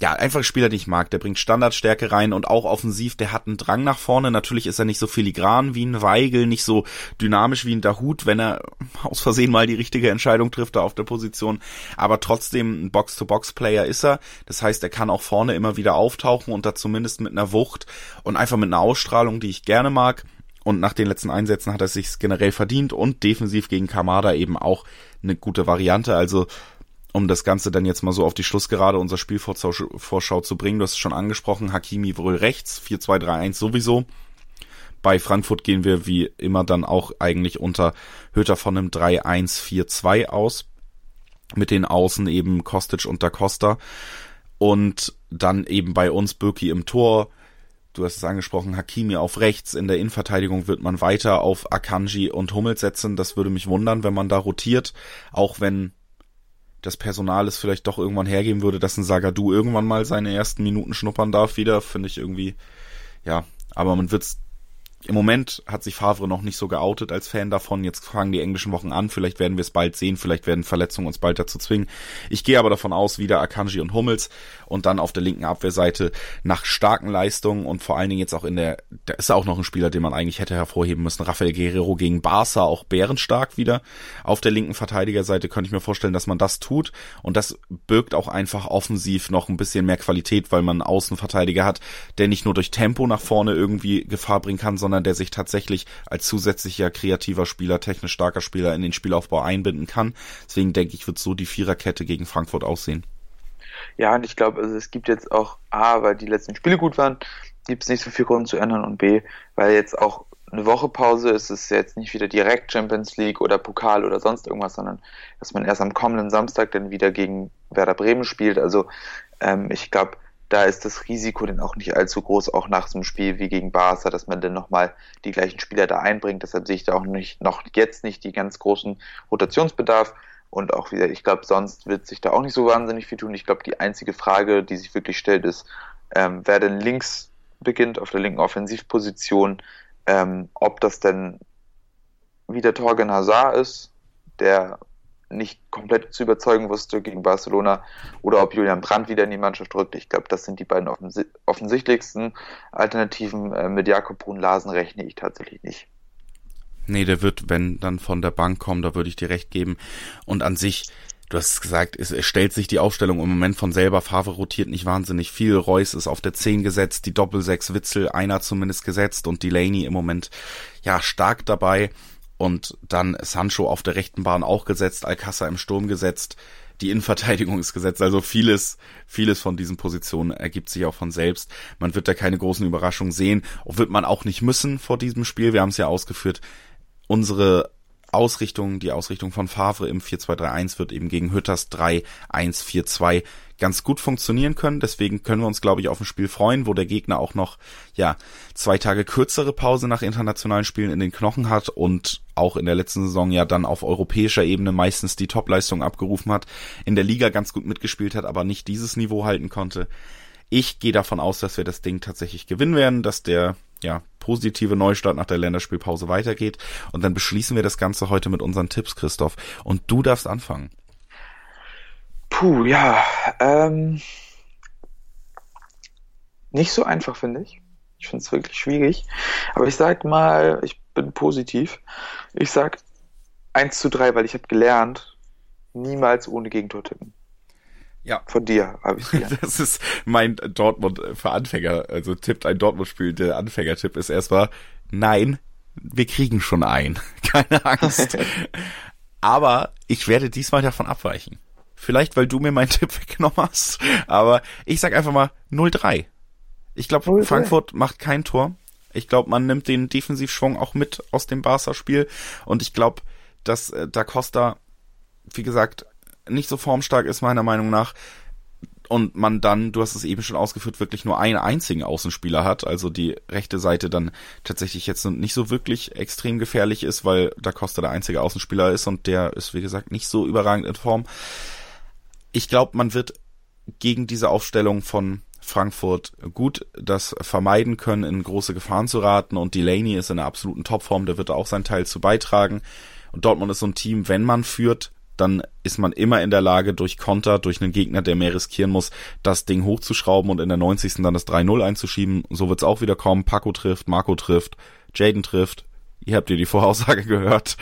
ja, einfach Spieler, die ich mag. Der bringt Standardstärke rein und auch offensiv, der hat einen Drang nach vorne. Natürlich ist er nicht so filigran wie ein Weigel, nicht so dynamisch wie ein Dahut, wenn er aus Versehen mal die richtige Entscheidung trifft da auf der Position. Aber trotzdem ein Box-to-Box-Player ist er. Das heißt, er kann auch vorne immer wieder auftauchen und da zumindest mit einer Wucht und einfach mit einer Ausstrahlung, die ich gerne mag. Und nach den letzten Einsätzen hat er sich generell verdient und defensiv gegen Kamada eben auch eine gute Variante. Also um das Ganze dann jetzt mal so auf die Schlussgerade unserer Spielvorschau zu bringen. Du hast es schon angesprochen, Hakimi wohl rechts, 4-2-3-1 sowieso. Bei Frankfurt gehen wir wie immer dann auch eigentlich unter Höter von einem 3-1-4-2 aus. Mit den Außen eben Kostic und Da Costa. Und dann eben bei uns Birki im Tor. Du hast es angesprochen, Hakimi auf rechts. In der Innenverteidigung wird man weiter auf Akanji und Hummel setzen. Das würde mich wundern, wenn man da rotiert. Auch wenn das Personal es vielleicht doch irgendwann hergeben würde, dass ein Sagadu irgendwann mal seine ersten Minuten schnuppern darf wieder, finde ich irgendwie, ja, aber man wird's im Moment hat sich Favre noch nicht so geoutet als Fan davon. Jetzt fangen die englischen Wochen an. Vielleicht werden wir es bald sehen. Vielleicht werden Verletzungen uns bald dazu zwingen. Ich gehe aber davon aus, wieder Akanji und Hummels und dann auf der linken Abwehrseite nach starken Leistungen und vor allen Dingen jetzt auch in der, da ist auch noch ein Spieler, den man eigentlich hätte hervorheben müssen. Rafael Guerrero gegen Barca, auch bärenstark wieder. Auf der linken Verteidigerseite könnte ich mir vorstellen, dass man das tut und das birgt auch einfach offensiv noch ein bisschen mehr Qualität, weil man einen Außenverteidiger hat, der nicht nur durch Tempo nach vorne irgendwie Gefahr bringen kann, sondern sondern der sich tatsächlich als zusätzlicher kreativer Spieler, technisch starker Spieler in den Spielaufbau einbinden kann. Deswegen denke ich, wird so die Viererkette gegen Frankfurt aussehen. Ja, und ich glaube, also es gibt jetzt auch A, weil die letzten Spiele gut waren, gibt es nicht so viel Grund zu ändern und B, weil jetzt auch eine Woche Pause ist es jetzt nicht wieder direkt Champions League oder Pokal oder sonst irgendwas, sondern dass man erst am kommenden Samstag dann wieder gegen Werder Bremen spielt. Also ähm, ich glaube, da ist das Risiko dann auch nicht allzu groß, auch nach so einem Spiel wie gegen Barca, dass man dann nochmal die gleichen Spieler da einbringt. Deshalb sehe ich da auch nicht, noch jetzt nicht die ganz großen Rotationsbedarf. Und auch wieder, ich glaube, sonst wird sich da auch nicht so wahnsinnig viel tun. Ich glaube, die einzige Frage, die sich wirklich stellt, ist, ähm, wer denn links beginnt auf der linken Offensivposition, ähm, ob das denn wieder Torgen Hazard ist, der nicht komplett zu überzeugen wusste gegen Barcelona oder ob Julian Brandt wieder in die Mannschaft rückt. Ich glaube, das sind die beiden offensi offensichtlichsten Alternativen. Äh, mit Jakob Brun-Larsen rechne ich tatsächlich nicht. Nee, der wird, wenn, dann von der Bank kommen, da würde ich dir recht geben. Und an sich, du hast gesagt, es, es stellt sich die Aufstellung im Moment von selber. Favre rotiert nicht wahnsinnig viel. Reus ist auf der 10 gesetzt, die Doppel-6 Witzel, einer zumindest gesetzt und Delaney im Moment, ja, stark dabei und dann Sancho auf der rechten Bahn auch gesetzt, Alcázar im Sturm gesetzt, die Innenverteidigung ist gesetzt, also vieles, vieles von diesen Positionen ergibt sich auch von selbst. Man wird da keine großen Überraschungen sehen, wird man auch nicht müssen vor diesem Spiel. Wir haben es ja ausgeführt. Unsere Ausrichtung, die Ausrichtung von Favre im 4-2-3-1 wird eben gegen Hütters 3-1-4-2 ganz gut funktionieren können. Deswegen können wir uns, glaube ich, auf ein Spiel freuen, wo der Gegner auch noch, ja, zwei Tage kürzere Pause nach internationalen Spielen in den Knochen hat und auch in der letzten Saison ja dann auf europäischer Ebene meistens die Topleistung abgerufen hat, in der Liga ganz gut mitgespielt hat, aber nicht dieses Niveau halten konnte. Ich gehe davon aus, dass wir das Ding tatsächlich gewinnen werden, dass der ja, positive Neustart nach der Länderspielpause weitergeht. Und dann beschließen wir das Ganze heute mit unseren Tipps, Christoph. Und du darfst anfangen. Puh, ja, ähm, nicht so einfach, finde ich. Ich finde es wirklich schwierig. Aber ich sag mal, ich bin positiv. Ich sag 1 zu 3, weil ich habe gelernt, niemals ohne Gegentor tippen. Ja. Von dir habe ich gelernt. Das ist mein Dortmund für Anfänger. Also tippt ein Dortmund-Spiel. Der Anfängertipp ist erstmal, nein, wir kriegen schon ein. Keine Angst. Aber ich werde diesmal davon abweichen. Vielleicht, weil du mir meinen Tipp weggenommen hast. Aber ich sag einfach mal 0-3. Ich glaube, Frankfurt macht kein Tor. Ich glaube, man nimmt den Defensivschwung auch mit aus dem Barca-Spiel. Und ich glaube, dass äh, Da Costa, wie gesagt, nicht so formstark ist, meiner Meinung nach. Und man dann, du hast es eben schon ausgeführt, wirklich nur einen einzigen Außenspieler hat. Also die rechte Seite dann tatsächlich jetzt nicht so wirklich extrem gefährlich ist, weil Da Costa der einzige Außenspieler ist und der ist, wie gesagt, nicht so überragend in Form ich glaube, man wird gegen diese Aufstellung von Frankfurt gut das vermeiden können, in große Gefahren zu raten. Und Delaney ist in einer absoluten Topform, der wird auch seinen Teil zu beitragen. Und Dortmund ist so ein Team, wenn man führt, dann ist man immer in der Lage, durch Konter, durch einen Gegner, der mehr riskieren muss, das Ding hochzuschrauben und in der 90. dann das 3-0 einzuschieben. So wird's auch wieder kommen. Paco trifft, Marco trifft, Jaden trifft. Ihr habt ihr die Voraussage gehört.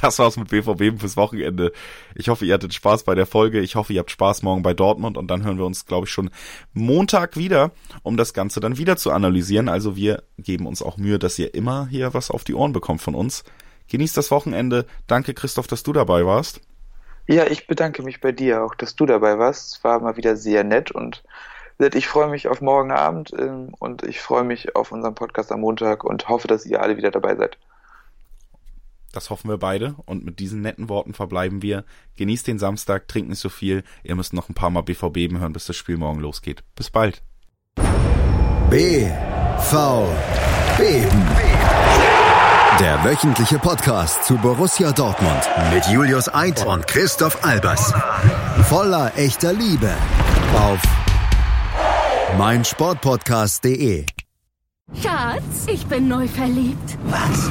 Das war's mit BVB fürs Wochenende. Ich hoffe, ihr hattet Spaß bei der Folge. Ich hoffe, ihr habt Spaß morgen bei Dortmund und dann hören wir uns, glaube ich, schon Montag wieder, um das Ganze dann wieder zu analysieren. Also wir geben uns auch Mühe, dass ihr immer hier was auf die Ohren bekommt von uns. Genießt das Wochenende. Danke, Christoph, dass du dabei warst. Ja, ich bedanke mich bei dir auch, dass du dabei warst. Es war mal wieder sehr nett und ich freue mich auf morgen Abend ähm, und ich freue mich auf unseren Podcast am Montag und hoffe, dass ihr alle wieder dabei seid. Das hoffen wir beide und mit diesen netten Worten verbleiben wir. Genießt den Samstag, trinkt nicht so viel. Ihr müsst noch ein paar Mal BVB hören, bis das Spiel morgen losgeht. Bis bald. B V Beben. Der wöchentliche Podcast zu Borussia Dortmund mit Julius Eid und Christoph Albers. Voller echter Liebe auf meinsportpodcast.de. Schatz, ich bin neu verliebt. Was?